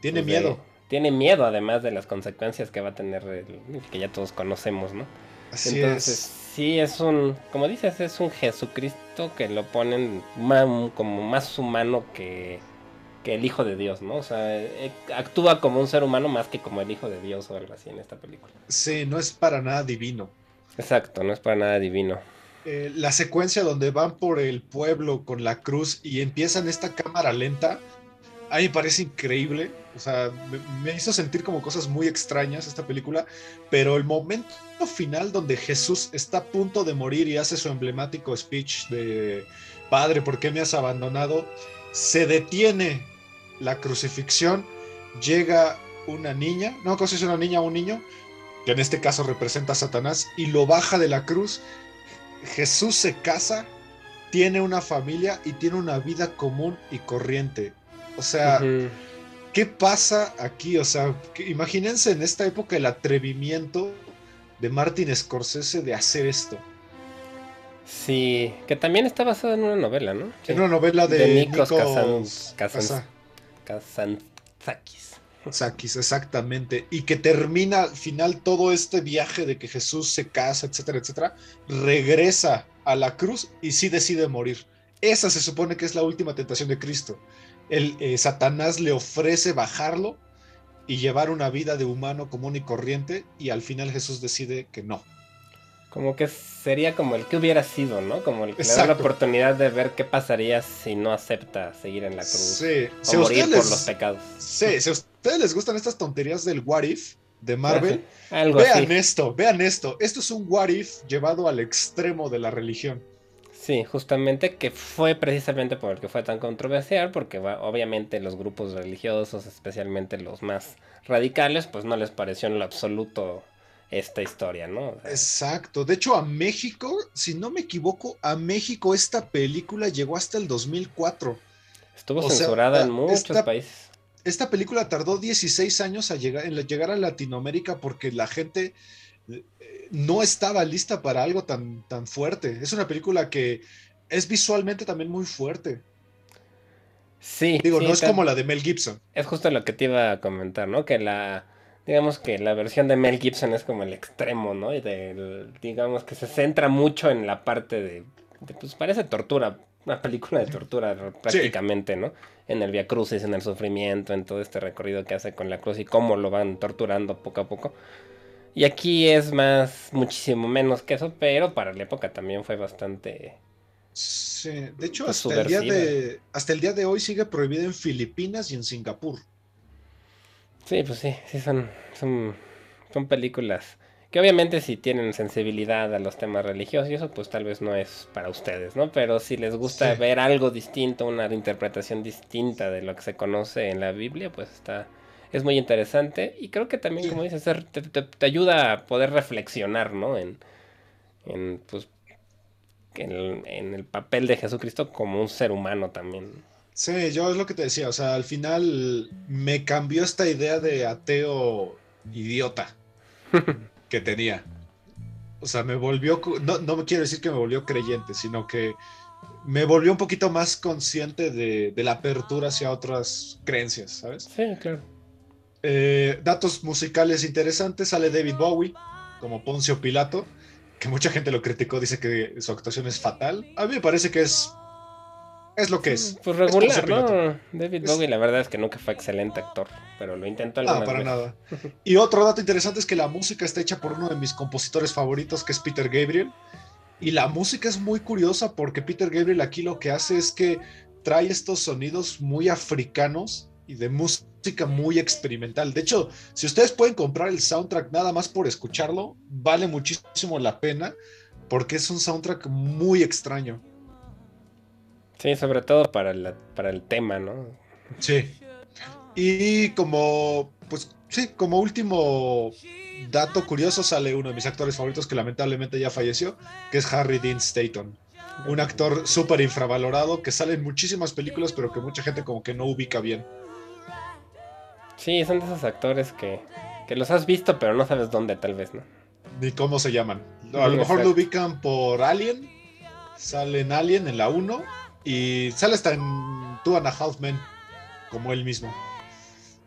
Tiene pues, de- miedo. tiene miedo además de las consecuencias que va a tener el- que ya todos conocemos, ¿no? Así Entonces, es. sí es un, como dices, es un Jesucristo que lo ponen como más humano que, que el Hijo de Dios, ¿no? O sea, eh, actúa como un ser humano más que como el Hijo de Dios o algo así en esta película. Sí, no es para nada divino. Exacto, no es para nada divino. Eh, la secuencia donde van por el pueblo con la cruz y empiezan esta cámara lenta, a mí me parece increíble. O sea, me, hizo sentir como cosas muy extrañas esta película, pero el momento final donde Jesús está a punto de morir y hace su emblemático speech de Padre, ¿por qué me has abandonado? Se detiene la crucifixión, llega una niña, no si es una niña o un niño, que en este caso representa a Satanás, y lo baja de la cruz. Jesús se casa, tiene una familia y tiene una vida común y corriente. O sea. ¿qué pasa aquí? O sea, que- imagínense en esta época el atrevimiento de Martin Scorsese de hacer esto. Sí, que también está basado en una novela, ¿no? Sí. En una novela de, De Nikos Nikos Kazan- Kazan- Kazan- Kazantzakis. Exactamente. Y que termina al final todo este viaje de que Jesús se casa, etcétera, etcétera, regresa a la cruz y sí decide morir. Esa se supone que es la última tentación de Cristo. El, eh, Satanás le ofrece bajarlo y llevar una vida de humano común y corriente y al final Jesús decide que no. Como que sería como el que hubiera sido, ¿no? Como el que le da la oportunidad de ver qué pasaría si no acepta seguir en la cruz. Sí, O si morir ustedes por los pecados. sí, si a ustedes les gustan estas tonterías del What If de Marvel, Algo vean así. esto, vean esto. Esto es un What If llevado al extremo de la religión. Sí, justamente que fue precisamente por el que fue tan controversial, porque obviamente los grupos religiosos, especialmente los más radicales, pues no les pareció en lo absoluto esta historia, ¿no? O sea, Exacto. De hecho, a México, si no me equivoco, a México esta película llegó hasta el 2004. estuvo o sea, censurada en esta- muchos países. Esta película tardó 16 años a llegar, en llegar a Latinoamérica porque la gente eh, no estaba lista para algo tan, tan fuerte. Es una película que es visualmente también muy fuerte. Sí, Digo, sí, no es como la de Mel Gibson. Es justo lo que te iba a comentar, ¿no? Que la, digamos que la versión de Mel Gibson es como el extremo, ¿no? Y del- digamos que se centra mucho en la parte de, de, pues parece tortura, una película de tortura prácticamente, ¿no? En el Via Crucis, en el sufrimiento, en todo este recorrido que hace con la cruz y cómo lo van torturando poco a poco. Y aquí es más, muchísimo menos que eso, pero para la época también fue bastante... Sí, de hecho, Pues hasta el, día de, hasta el día de hoy sigue prohibida en Filipinas y en Singapur. Sí, pues sí, sí son, son, son películas que obviamente si tienen sensibilidad a los temas religiosos y eso, pues tal vez no es para ustedes, ¿no? Pero si les gusta Sí. ver algo distinto, una interpretación distinta de lo que se conoce en la Biblia, pues está, es muy interesante y creo que también, como dices, te, te- te ayuda a poder reflexionar, ¿no? En, en pues, en el, en el papel de Jesucristo como un ser humano también. Sí, yo es lo que te decía, o sea, al final me cambió esta idea de ateo idiota que tenía. O sea, me volvió, no, no me quiero decir que me volvió creyente, sino que me volvió un poquito más consciente de, de la apertura hacia otras creencias, ¿sabes? Sí, claro. Eh, datos musicales interesantes, sale David Bowie como Poncio Pilato, que mucha gente lo criticó, dice que su actuación es fatal. A mí me parece que es es lo que es. Pues regular, ¿no? David Bowie, la verdad es que nunca fue excelente actor, pero lo intentó No, para nada. Y otro dato interesante es que la música está hecha por uno de mis compositores favoritos, que es Peter Gabriel. Y la música es muy curiosa porque Peter Gabriel aquí lo que hace es que trae estos sonidos muy africanos y de música muy experimental. De hecho, si ustedes pueden comprar el soundtrack nada más por escucharlo, vale muchísimo la pena porque es un soundtrack muy extraño. Sí, sobre todo para, para el tema, ¿no? Sí. Y como, pues sí, como último dato curioso sale uno de mis actores favoritos que lamentablemente ya falleció, que es Harry Dean Stanton. Un actor súper infravalorado que sale en muchísimas películas, pero que mucha gente como que no ubica bien. Sí, son de esos actores que, que los has visto, pero no sabes dónde tal vez, ¿no? Ni cómo se llaman. A lo mejor lo ubican por Alien. Sale en Alien en la 1 y sale hasta en Two and a Half Men, como él mismo.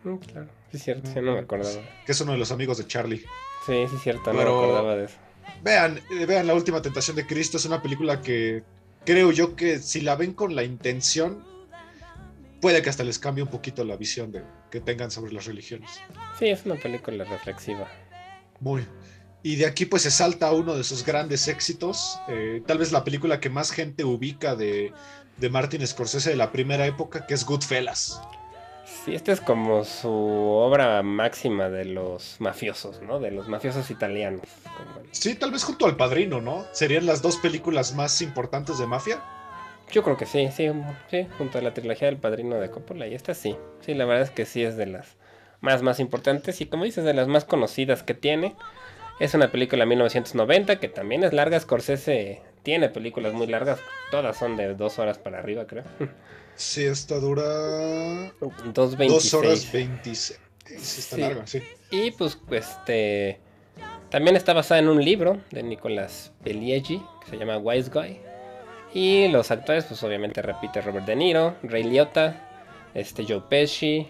Mm, claro, sí es cierto, no me acordaba. Que es uno de los amigos de Charlie. Sí, sí es cierto, no me acordaba de eso. Vean, eh, vean La Última Tentación de Cristo, es una película que creo yo que si la ven con la intención, puede que hasta les cambie un poquito la visión de, que tengan sobre las religiones. Sí, es una película reflexiva. Muy. Y de aquí pues se salta uno de sus grandes éxitos, eh, tal vez la película que más gente ubica de, de Martin Scorsese de la primera época, que es Goodfellas. Sí, esta es como su obra máxima de los mafiosos, ¿no? De los mafiosos italianos. Sí, tal vez junto al Padrino, ¿no? ¿Serían las dos películas más importantes de mafia? Yo creo que sí, sí, sí, junto a la trilogía del Padrino de Coppola y esta sí. Sí, la verdad es que sí es de las más, más importantes y como dices, de las más conocidas que tiene. Es una película de 1990 que también es larga. Scorsese tiene películas muy largas. Todas son de dos horas para arriba, creo. Sí, esta dura. 2.26. Dos horas 26. Sí, está larga, sí. Y pues, este. También está basada en un libro de Nicolás Peliegi que se llama Wise Guy. Y los actores, pues obviamente repite Robert De Niro, Ray Liotta, este Joe Pesci,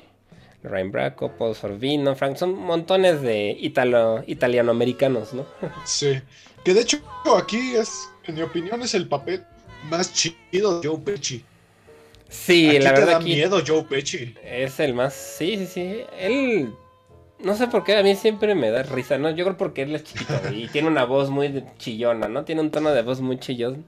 Ryan Bracco, Paul Sorvino, Frank, son montones de italo, italianoamericanos, ¿no? Sí, que de hecho aquí es, en mi opinión, es el papel más chido de Joe Pesci. Sí, la verdad. da miedo Joe Pesci. Es el más. Sí, sí, sí. Él. No sé por qué a mí siempre me da risa, ¿no? Yo creo porque él es chiquito y tiene una voz muy chillona, ¿no? Tiene un tono de voz muy chillón.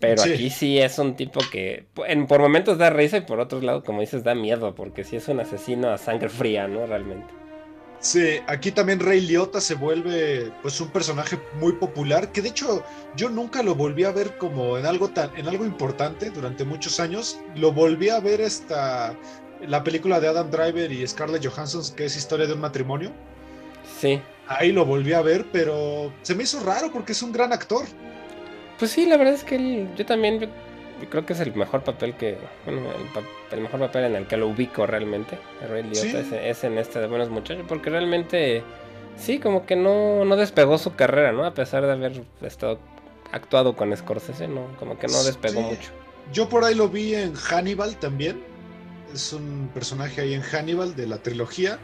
Pero aquí sí es un tipo que en, por momentos da risa y por otro lado, como dices, da miedo, porque sí es un asesino a sangre fría, ¿no? Realmente. Sí, aquí también Rey Liotta se vuelve pues un personaje muy popular, que de hecho yo nunca lo volví a ver como en algo tan, en algo importante durante muchos años. Lo volví a ver hasta la película de Adam Driver y Scarlett Johansson, que es Historia de un matrimonio. Sí. Ahí lo volví a ver, pero se me hizo raro porque es un gran actor. Pues sí, la verdad es que él, yo también yo, creo que es el mejor papel que, bueno, el, mejor papel en el que lo ubico realmente. Ray es, en este de Buenos Muchachos, porque realmente sí, como que no, no despegó su carrera, ¿no? A pesar de haber estado actuado con Scorsese, no, como que no despegó mucho. Yo por ahí lo vi en Hannibal también. Es un personaje ahí en Hannibal de la trilogía.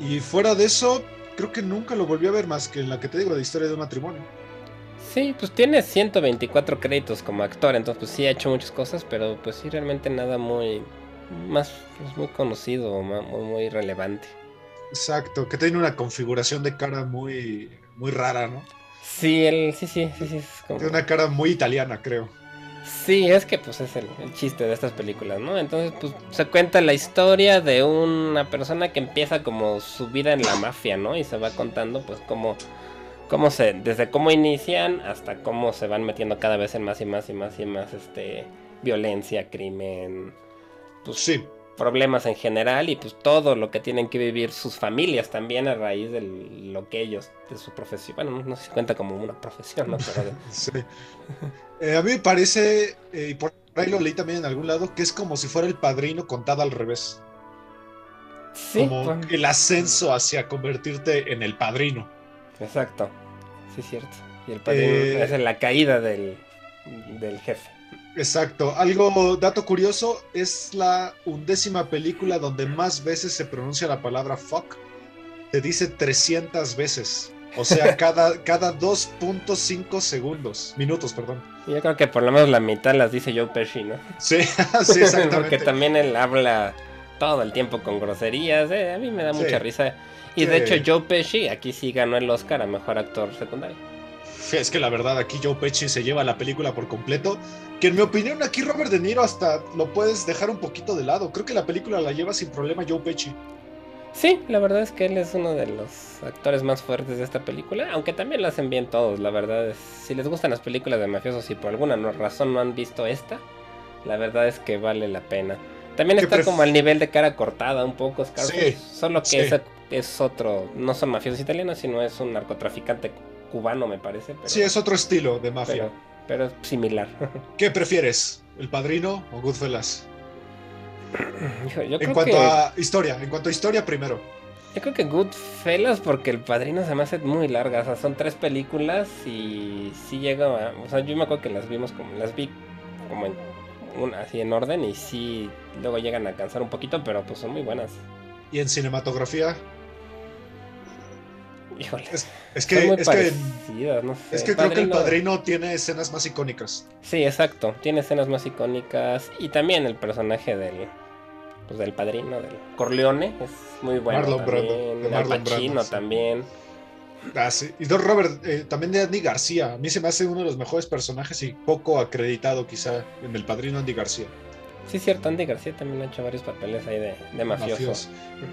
Y fuera de eso, creo que nunca lo volví a ver más que en la que te digo de historia de un matrimonio. Sí, pues tiene 124 créditos como actor, entonces pues sí ha hecho muchas cosas, pero pues sí realmente nada muy más pues, muy conocido, muy, muy relevante. Exacto, que tiene una configuración de cara muy muy rara, ¿no? Sí, él, sí, sí, sí, sí. Tiene una cara muy italiana, creo. Sí, es que pues es el, el, chiste de estas películas, ¿no? Entonces, pues se cuenta la historia de una persona que empieza como su vida en la mafia, ¿no? Y se va contando pues como cómo se, desde cómo inician hasta cómo se van metiendo cada vez en más y más y más y más este violencia, crimen, pues sí. problemas en general y pues todo lo que tienen que vivir sus familias también a raíz de lo que ellos, de su profesión, bueno, no, se cuenta como una profesión, ¿no? sí. Eh, a mí me parece, eh, y por ahí lo leí también en algún lado, que es como si fuera el padrino contado al revés. Sí, como el ascenso hacia convertirte en el padrino. Exacto, sí es cierto. Y el padrino eh, es la caída del, del jefe. Exacto. Algo, dato curioso, es la undécima película donde más veces se pronuncia la palabra fuck. Se dice 300 veces. O sea, cada, cada 2.5 segundos, minutos, perdón. Yo creo que por lo menos la mitad las dice Joe Pesci, ¿no? Sí, sí, exactamente. Porque también él habla todo el tiempo con groserías. eh, A mí me da Sí. mucha risa. Y de hecho Joe Pesci aquí sí ganó el Oscar a Mejor Actor Secundario. Es que la verdad, aquí Joe Pesci se lleva la película por completo. Que en mi opinión, aquí Robert De Niro hasta lo puedes dejar un poquito de lado. Creo que la película la lleva sin problema Joe Pesci. Sí, la verdad es que él es uno de los actores más fuertes de esta película, aunque también lo hacen bien todos, la verdad es, si les gustan las películas de mafiosos y por alguna razón no han visto esta, la verdad es que vale la pena. También ¿Qué está como al nivel de cara cortada un poco Scarface, Sí, solo que sí. es, es otro, no son mafiosos italianos, sino es un narcotraficante cubano me parece, pero, Sí, es otro estilo de mafia. pero, pero es similar. ¿Qué prefieres? ¿El Padrino o Goodfellas? Hijo, yo En creo cuanto que... a historia, en cuanto a historia primero. Yo creo que Goodfellas porque El Padrino se me hace muy larga, o sea, son tres películas y sí llega a, o sea, yo me acuerdo que las vimos como, las vi como en, una, así en orden y sí, luego llegan a cansar un poquito, pero pues son muy buenas. Y en cinematografía. Híjole, Es, que, es que, no sé. es que creo que el Padrino tiene escenas más icónicas. Sí, exacto, tiene escenas más icónicas y también el personaje del, pues del Padrino, del Corleone, es muy bueno Marlon Brando, de Al Marlon Pacino Brando, sí. también. Ah, sí. Y Don Robert, eh, también de Andy García. A mí se me hace uno de los mejores personajes y poco acreditado quizá en El Padrino Andy García. Sí, cierto, Andy García también ha hecho varios papeles ahí de, de mafioso.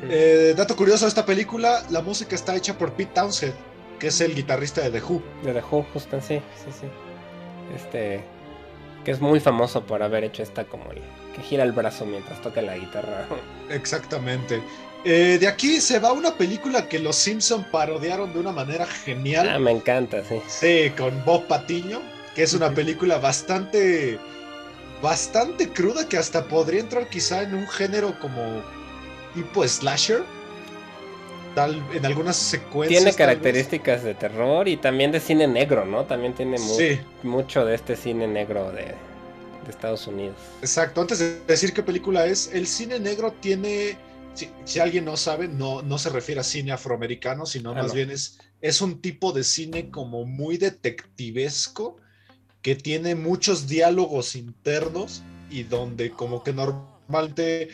Eh, dato curioso de esta película, la música está hecha por Pete Townshend, que es el guitarrista de The Who. De The Who, justo, sí, sí, sí. Este, que es muy famoso por haber hecho esta como el que gira el brazo mientras toca la guitarra. Exactamente. Eh, de aquí se va una película que los Simpson parodiaron de una manera genial. Ah, me encanta, sí. Sí, con Bob Patiño, que es una película bastante, bastante cruda que hasta podría entrar quizá en un género como tipo slasher. Tal, en algunas secuencias. Tiene características de terror y también de cine negro, ¿no? También tiene mu- Sí, mucho de este cine negro de, de Estados Unidos. exacto. Antes de decir qué película es, el cine negro tiene, si, si alguien no sabe, no, no se refiere a cine afroamericano, sino Ah, más no. bien es, es un tipo de cine como muy detectivesco, que tiene muchos diálogos internos y donde como que normalmente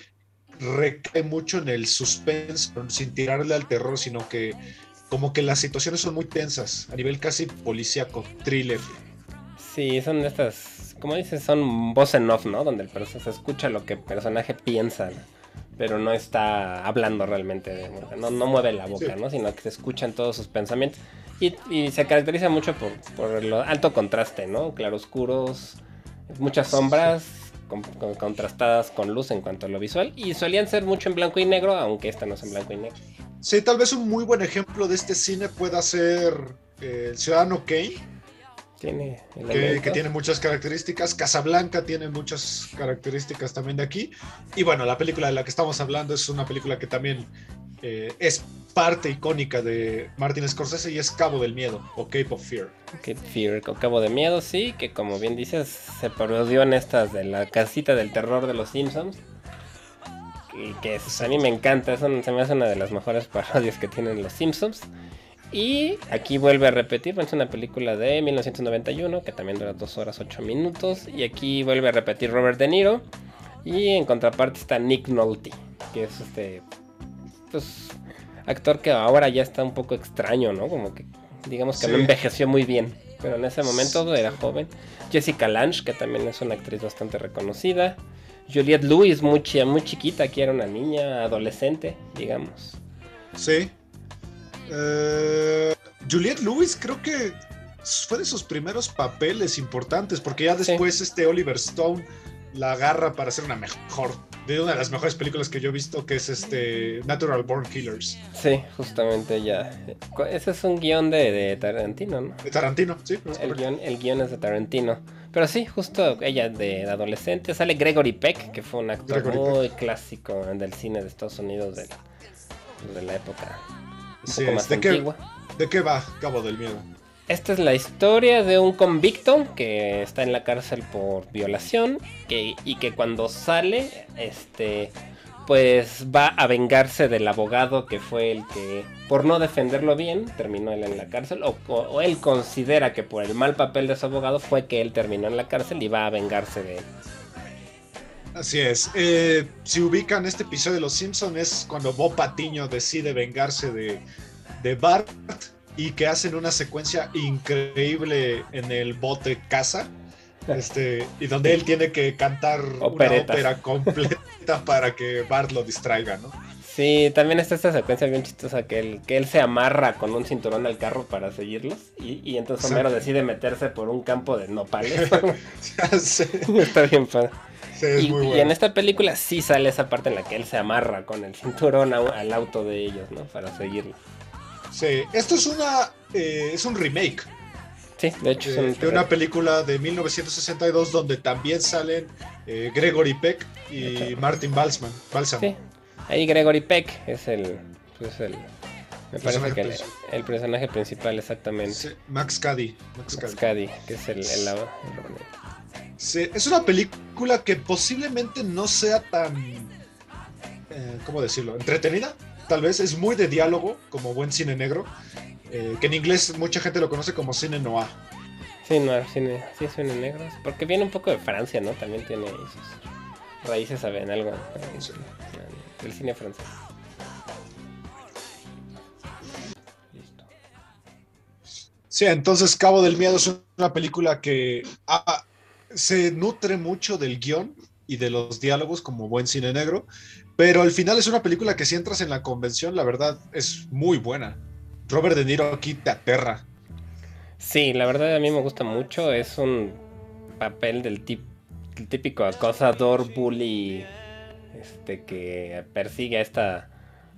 recae mucho en el suspense, sin tirarle al terror, sino que como que las situaciones son muy tensas, a nivel casi policíaco, thriller. Sí, son estas, como dices, son voz en off, ¿no? Donde el perso- se escucha lo que el personaje piensa, pero no está hablando realmente, de- no, no mueve la boca, Sí. ¿no? Sino que se escuchan todos sus pensamientos. Y, y se caracteriza mucho por, por el alto contraste, ¿no? Claroscuros, muchas sombras con- con- contrastadas con luz en cuanto a lo visual. Y solían ser mucho en blanco y negro, aunque esta no es en blanco y negro. Sí, tal vez un muy buen ejemplo de este cine pueda ser eh, El Ciudadano Kane, Tiene que, tiene muchas características. Casablanca tiene muchas características también de aquí. Y bueno, la película de la que estamos hablando es una película que también eh, es parte icónica de Martin Scorsese y es Cabo del Miedo o Cape of Fear. Cape Fear, con Cabo de Miedo, sí, que como bien dices, se parodió en estas de la casita del terror de los Simpsons. Y que es- a mí me encanta, es un- se me hace una de las mejores parodias que tienen los Simpsons. Y aquí vuelve a repetir, es una película de 1991 que también dura 2 horas 8 minutos. Y aquí vuelve a repetir Robert De Niro. Y en contraparte está Nick Nolte, que es este pues, actor que ahora ya está un poco extraño, ¿no? Como que digamos que no envejeció muy bien, pero en ese momento era joven. Jessica Lange, que también es una actriz bastante reconocida. Juliette Lewis, muy, muy chiquita, que era una niña, adolescente, digamos. Sí. Eh, Juliette Lewis creo que fue de sus primeros papeles importantes, porque ya Sí. después este Oliver Stone la agarra para hacer una mejor, de una de las mejores películas que yo he visto, que es este Natural Born Killers, Sí, justamente ya. Ese es un guion de, de Tarantino, ¿no? de Tarantino, sí. El guion, el guion es de Tarantino. Pero sí, justo ella de adolescente. Sale Gregory Peck, que fue un actor Gregory muy clásico del cine de Estados Unidos de, de la época un Sí, poco es. más ¿De qué, antigua. ¿De qué va Cabo del Miedo? Esta es la historia de un convicto que está en la cárcel por violación que, y que cuando sale, este, pues va a vengarse del abogado que fue el que, por no defenderlo bien, terminó él en la cárcel, o, él considera que por el mal papel de su abogado fue que él terminó en la cárcel y va a vengarse de él. Así es. Eh, si ubican este episodio de Los Simpsons es cuando Bob Patiño decide vengarse de, de Bart y que hacen una secuencia increíble en el bote casa. Este, y donde él tiene que cantar una ópera completa para que Bart lo distraiga, ¿no? Sí, también está esta secuencia bien chistosa que él, que él se amarra con un cinturón al carro para seguirlos y, y entonces Homero decide meterse por un campo de nopales. está bien padre. Y, y, en esta película sí sale esa parte en la que él se amarra con el cinturón al auto de ellos, ¿no? Para seguirlo. Sí, esto es una eh, es un remake. Sí, de hecho. de, una película de 1962 donde también salen eh, Gregory Peck y Martin Balsam. Sí, ahí Gregory Peck es el, pues el me parece que el, personaje principal exactamente. Max Cady. Max, Cady. que es el, el, sí, es una película que posiblemente no sea tan, eh, ¿cómo decirlo? Entretenida, tal vez. Es muy de diálogo, como buen cine negro. Eh, que en inglés mucha gente lo conoce como cine noir. Sí, noir, cine, sí, cine negro. Porque viene un poco de Francia, ¿no? También tiene sus raíces, ¿saben? Algo del cine francés. Listo. Sí, entonces Cabo del Miedo es una película que ah, se nutre mucho del guion y de los diálogos como buen cine negro, pero al final es una película que si entras en la convención, la verdad es muy buena. Robert De Niro aquí te aterra. Sí, la verdad a mí me gusta mucho. Es un papel del típico acosador bully este que persigue a esta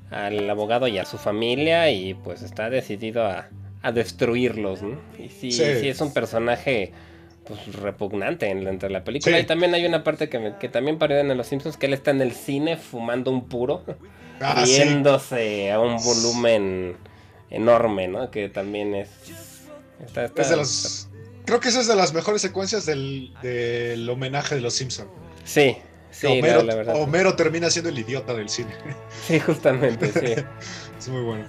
al abogado y a su familia y pues está decidido a, destruirlos, ¿no? Y sí, sí, es un personaje pues repugnante en, entre la película. Y también hay una parte que, que también parodia en Los Simpsons que él está en el cine fumando un puro, ah, riéndose a un volumen enorme, ¿no? Que también es... creo que esa es de las mejores secuencias del, homenaje de los Simpsons. Sí, sí, Homero, la, verdad. Homero termina siendo el idiota del cine. Sí, justamente, sí. es muy bueno.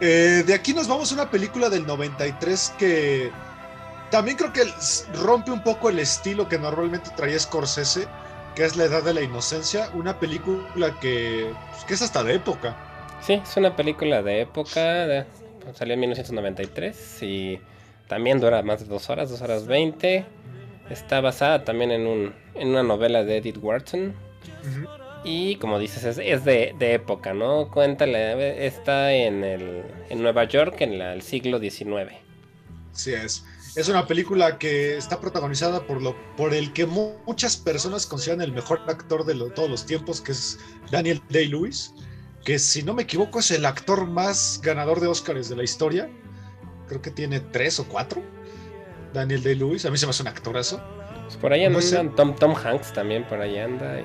Eh, de aquí nos vamos a una película del 93 que también creo que rompe un poco el estilo que normalmente traía Scorsese, que es La Edad de la Inocencia, una película que, pues, que es hasta de época. Sí, es una película de época, salió en 1993 y también dura más de dos horas, dos horas veinte. Está basada también en, un, en una novela de Edith Wharton. Y como dices, es, de, época, ¿no? Cuéntale, está en, el, en Nueva York en el siglo XIX. Sí, es. Es una película que está protagonizada por, lo, por el que muchas personas consideran el mejor actor de todos los tiempos, que es Daniel Day-Lewis que si no me equivoco es el actor más ganador de Oscars de la historia. Creo que tiene tres o cuatro. Daniel Day-Lewis, a mí se me hace un actorazo. Pues por ahí anda Tom, Tom Hanks también, por ahí anda.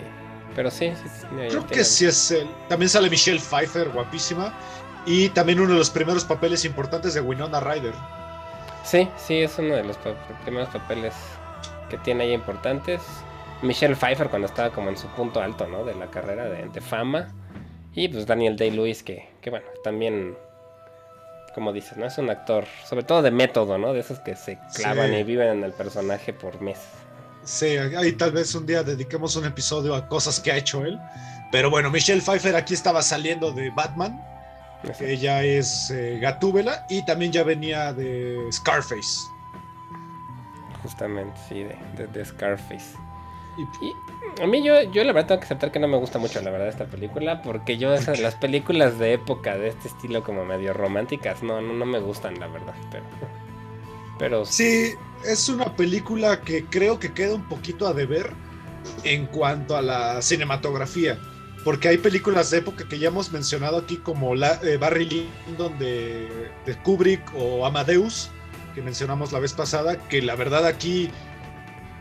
Pero sí, sí, Creo que sí es él. También sale Michelle Pfeiffer, guapísima. Y también uno de los primeros papeles importantes de Winona Ryder. Sí, sí, es uno de los primeros papeles que tiene ahí importantes. Michelle Pfeiffer cuando estaba como en su punto alto, ¿no? De la carrera de, de fama. Y pues Daniel Day-Lewis, que, que bueno, también, como dices, ¿no? Es un actor, sobre todo de método, ¿no? De esos que se clavan y viven en el personaje por meses. Sí, ahí tal vez un día dediquemos un episodio a cosas que ha hecho él. Pero bueno, Michelle Pfeiffer aquí estaba saliendo de Batman. Ella es eh, Gatúbela y también ya venía de Scarface. Justamente, sí, de, de Scarface. Y, a mí yo, yo la verdad tengo que aceptar que no me gusta mucho la verdad esta película porque yo esas las películas de época de este estilo como medio románticas no no, no me gustan la verdad, pero pero sí es una película que creo que queda un poquito a deber en cuanto a la cinematografía. Porque hay películas de época que ya hemos mencionado aquí como la, eh, Barry Lyndon de, de Kubrick o Amadeus, que mencionamos la vez pasada, que la verdad aquí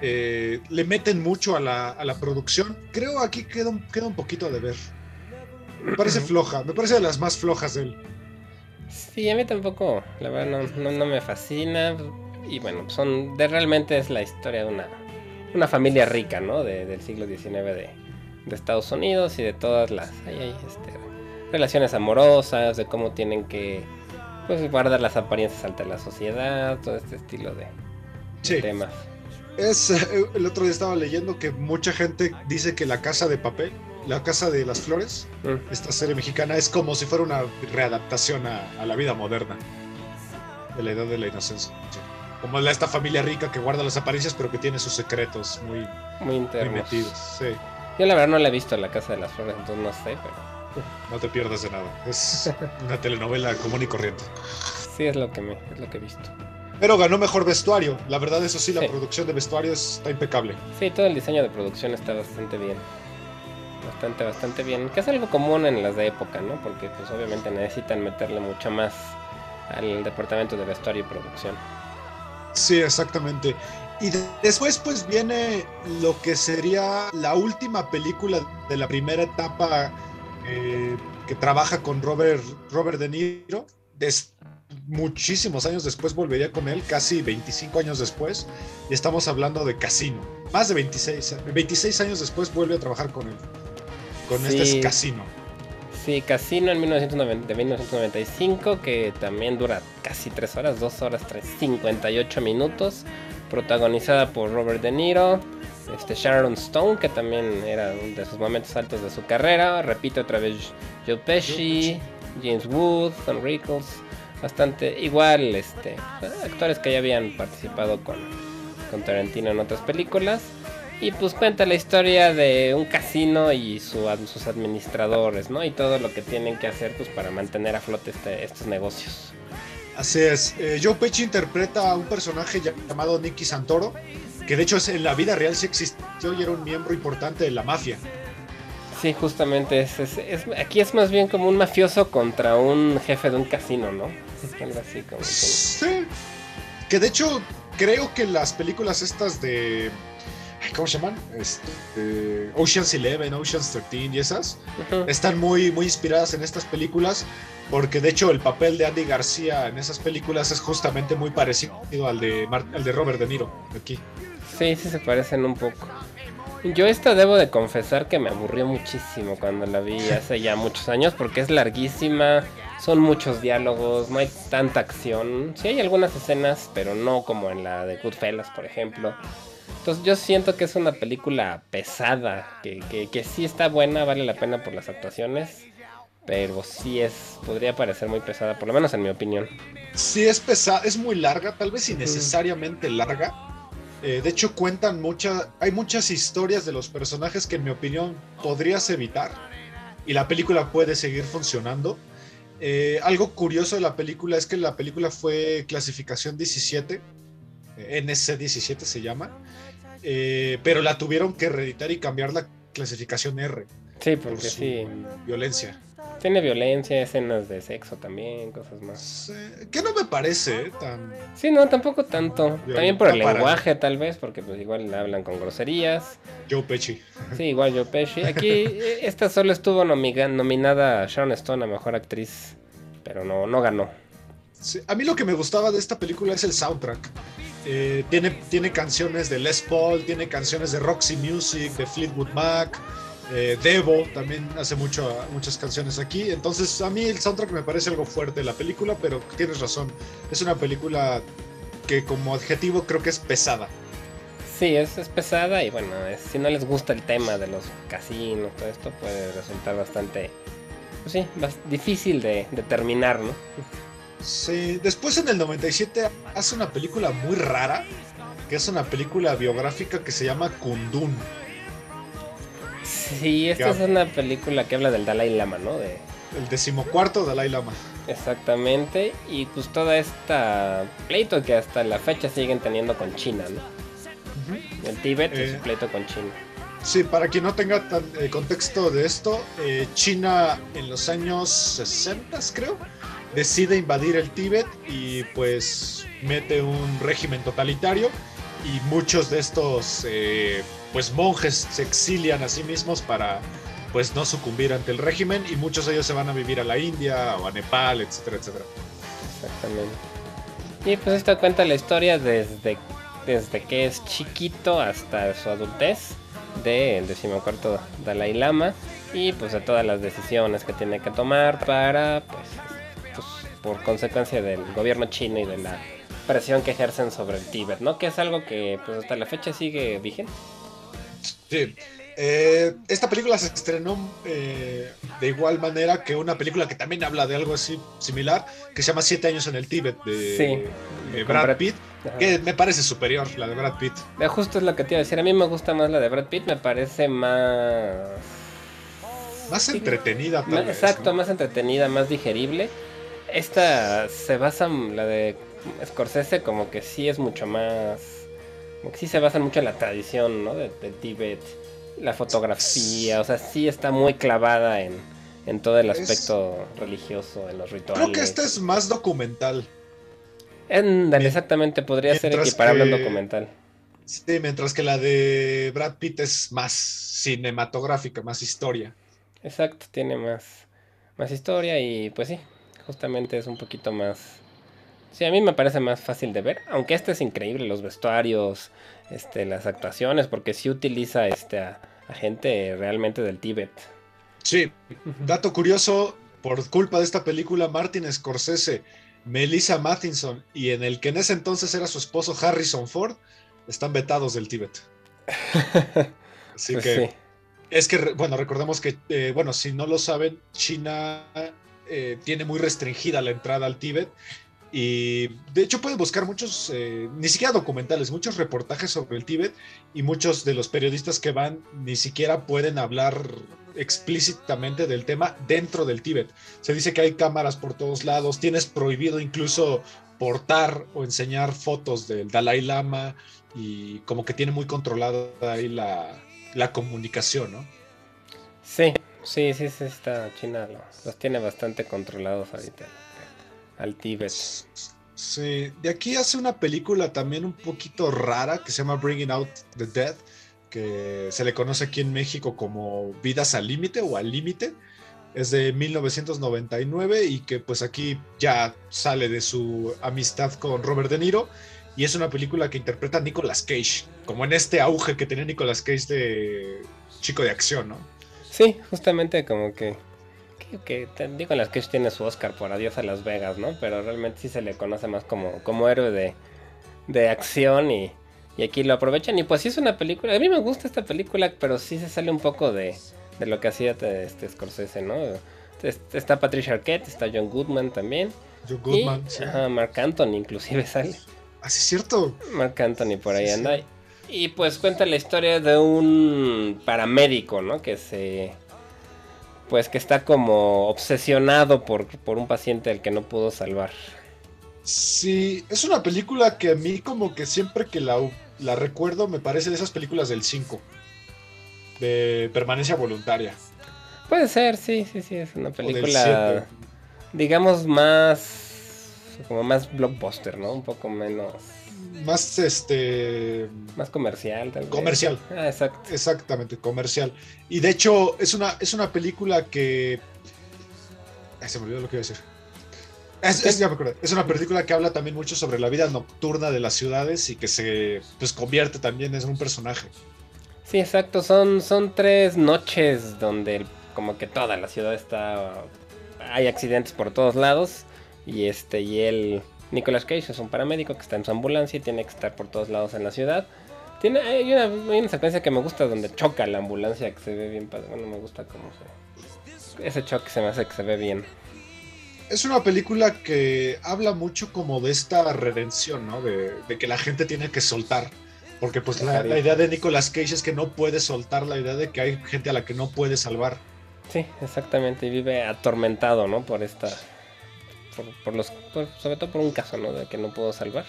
eh, le meten mucho a la, producción. Creo aquí queda un, queda un poquito de ver. Me parece floja, me parece de las más flojas de él. Sí, a mí tampoco, la verdad no, me fascina. Y bueno, son de realmente es la historia de una, una familia rica, ¿no? del siglo XIX de, de Estados Unidos y de todas las hay, este, relaciones amorosas, de cómo tienen que pues, guardar las apariencias ante la sociedad, todo este estilo de, temas. Es, eh, el otro día estaba leyendo que mucha gente dice que La Casa de Papel, La Casa de las Flores, Mm. esta serie mexicana, es como si fuera una readaptación a, a la vida moderna de la edad de la inocencia. Como esta familia rica que guarda las apariencias pero que tiene sus secretos muy, Muy muy metidos. Sí, Yo la verdad no la he visto La Casa de las Flores, entonces no sé, pero no te pierdas de nada. Es una telenovela común y corriente. sí es lo que me, es lo que he visto. Pero ganó mejor vestuario. La verdad, eso sí, la Sí. producción de vestuario está impecable. Sí, todo el diseño de producción está bastante bien. Bastante, bastante bien. Que es algo común en las de época, ¿no? Porque pues obviamente necesitan meterle mucho más al departamento de vestuario y producción. Sí, exactamente. Y de- después pues viene lo que sería la última película de la primera etapa eh, que trabaja con Robert, Robert De Niro. Des- muchísimos años después volvería con él, casi 25 años después, y estamos hablando de Casino. Más de 26, 26 años después vuelve a trabajar con él. Con Sí. este es Casino. Sí, Casino en 1990, de 1995, que también dura casi 3 horas, 2 horas 3, 58 minutos, protagonizada por Robert De Niro, este Sharon Stone, que también era uno de sus momentos altos de su carrera, repito otra vez Joe Pesci, James Wood, Don Rickles, bastante igual, este, actores que ya habían participado con, con Tarantino en otras películas. Y pues cuenta la historia de un casino y su, sus administradores, ¿no? Y todo lo que tienen que hacer pues para mantener a flote este- estos negocios. Así es. Eh, Joe Pesci interpreta a un personaje llamado Nicky Santoro, que de hecho es- en la vida real sí existió y era un miembro importante de la mafia. Sí, justamente es, es- es- aquí es más bien como un mafioso contra un jefe de un casino, ¿no? Algo así como que- Sí. Que de hecho creo que las películas estas de... ¿Cómo se llaman? Este, Ocean's Eleven, Ocean's 13 y esas están muy, muy inspiradas en estas películas porque de hecho el papel de Andy García en esas películas es justamente muy parecido al de, Mar- al de Robert De Niro aquí. Sí, sí se parecen un poco. Yo esta debo de confesar que me aburrió muchísimo cuando la vi hace ya muchos años porque es larguísima, son muchos diálogos, no hay tanta acción. Sí hay algunas escenas, pero no como en la de Goodfellas, por ejemplo. Entonces yo siento que es una película pesada, que, que, que sí está buena, vale la pena por las actuaciones, pero sí es, podría parecer muy pesada, por lo menos en mi opinión. Sí es pesada, es muy larga, tal vez innecesariamente larga. Eh, de hecho cuentan muchas, hay muchas historias de los personajes que en mi opinión podrías evitar y la película puede seguir funcionando. Eh, algo curioso de la película es que la película fue clasificación 17, eh, NC 17 se llama, eh, pero la tuvieron que reeditar y cambiar la clasificación R Sí, por porque su sí, violencia. tiene violencia, escenas de sexo también, cosas más. Que no me parece tan... Sí, no, tampoco tanto. También por el para. lenguaje, tal vez, porque pues igual hablan con groserías. Joe Pesci. Sí, igual Joe Pesci. Aquí esta solo estuvo nominada a Sharon Stone a Mejor Actriz, pero no, no ganó. A mí lo que me gustaba de esta película es el soundtrack. Eh, tiene, tiene canciones de Les Paul, tiene canciones de Roxy Music, de Fleetwood Mac, eh, Devo también hace mucho, muchas canciones aquí. Entonces a mí el soundtrack me parece algo fuerte de la película, pero tienes razón. Es una película que como adjetivo creo que es pesada. Sí, es, es pesada y bueno, si no les gusta el tema de los casinos, todo esto puede resultar bastante, pues sí, bas- difícil de, de terminar, ¿no? Sí, después en el 97 hace una película muy rara, que es una película biográfica que se llama Kundun. Sí, esta es una película que habla del Dalai Lama, ¿no? De, El decimocuarto Dalai Lama. Exactamente, y pues toda esta pleito que hasta la fecha siguen teniendo con China, ¿no? El Tíbet Eh. su pleito con China. Sí, para quien no tenga tan, eh, contexto de esto, eh, China en los años 60, creo, decide invadir el Tíbet y pues mete un régimen totalitario y muchos de estos eh, pues monjes se exilian a sí mismos para pues no sucumbir ante el régimen y muchos de ellos se van a vivir a la India o a Nepal, etcétera, etcétera. Exactamente. Y pues esto cuenta la historia desde, desde que es chiquito hasta su adultez. del decimocuarto Dalai Lama y pues de todas las decisiones que tiene que tomar para pues, pues, por consecuencia del gobierno chino y de la presión que ejercen sobre el Tíbet, ¿no? Que es algo que pues hasta la fecha sigue vigente. Sí. Eh, esta película se estrenó eh, de igual manera que una película que también habla de algo así similar, que se llama Siete años en el Tíbet, de, Sí. de Brad, Brad- Pitt, Ajá. que me parece superior, la de Brad Pitt. Eh, Justo es lo que te iba a decir. A mí me gusta más la de Brad Pitt, me parece más. Más entretenida, tal vez, exacto, ¿no? más entretenida, más digerible. Esta se basa, la de Scorsese, como que sí es mucho más. Como que sí se basa mucho en la tradición, ¿no? De, de Tíbet, la fotografía, o sea, sí está muy clavada en, en todo el Es- aspecto religioso, en los rituales. Creo que esta es más documental. Ándale, exactamente, podría ser equiparable a un que- documental. Sí, mientras que la de Brad Pitt es más cinematográfica, más historia. Exacto, tiene más, más historia y pues sí, justamente es un poquito más... Sí, a mí me parece más fácil de ver, aunque este es increíble, los vestuarios, este, las actuaciones, porque sí utiliza este, a, a gente realmente del Tíbet. Sí, dato curioso, por culpa de esta película, Martin Scorsese, Melissa Matheson y en el que en ese entonces era su esposo Harrison Ford, están vetados del Tíbet. Así Pues que sí. es que, bueno, recordemos que, eh, bueno, si no lo saben, China eh, tiene muy restringida la entrada al Tíbet. Y de hecho pueden buscar muchos, eh, ni siquiera documentales, muchos reportajes sobre el Tíbet y muchos de los periodistas que van ni siquiera pueden hablar explícitamente del tema dentro del Tíbet. Se dice que hay cámaras por todos lados, tienes prohibido incluso portar o enseñar fotos del Dalai Lama y como que tiene muy controlada ahí la, la comunicación, ¿no? Sí, sí, sí, sí, está China, lo- los tiene bastante controlados ahorita al Tíbet. Sí, de aquí hace una película también un poquito rara que se llama Bringing Out the Dead, que se le conoce aquí en México como Vidas al Límite o Al Límite. Es de 1999 y que pues aquí ya sale de su amistad con Robert De Niro y es una película que interpreta a Nicolas Cage, como en este auge que tenía Nicolas Cage de chico de acción, ¿no? Sí, justamente como que. Que, que te- digo, las Cage tiene su Oscar por Adiós a Las Vegas, ¿no? Pero realmente sí se le conoce más como, como héroe de, de acción y, y aquí lo aprovechan. Y pues sí es una película. A mí me gusta esta película, pero sí se sale un poco de, de lo que hacía te- este Scorsese, ¿no? Es- Está Patricia Arquette, está John Goodman también. Joe Goodman, y, sí. ajá, Mark Anthony inclusive sale. Ah, sí, es cierto. Mark Anthony por ahí Sí, anda. Y pues cuenta la historia de un paramédico, ¿no? Que se. Pues que está como obsesionado por, por un paciente al que no pudo salvar. Sí, es una película que a mí como que siempre que la, la recuerdo me parece de esas películas del 5, de permanencia voluntaria. Puede ser, sí, sí, sí. Es una película, 7. digamos, más. Como más blockbuster, ¿no? Un poco menos. Más este... Más comercial, tal vez. Comercial. Ah, exacto. Exactamente, comercial. Y de hecho es una, es una película que... Ay, se me olvidó lo que iba a decir. Es, es- ya me acordé. Es una película que habla también mucho sobre la vida nocturna de las ciudades y que se pues, convierte también en un personaje. Sí, exacto. Son, son tres noches donde el- como que toda la ciudad está. Hay accidentes por todos lados. Y este, y él. Nicolas Cage es un paramédico que está en su ambulancia y tiene que estar por todos lados en la ciudad. Tiene, hay, una, hay una secuencia que me gusta donde choca la ambulancia que se ve bien padre. Bueno, me gusta cómo se. Ese choque se me hace que se ve bien. Es una película que habla mucho como de esta redención, ¿no? De, de que la gente tiene que soltar. Porque pues la, la idea de Nicolas Cage es que no puede soltar la idea de que hay gente a la que no puede salvar. Sí, exactamente. Y vive atormentado, ¿no? Por esta. Por, por los. por- sobre todo por un caso, ¿no? De que no pudo salvar.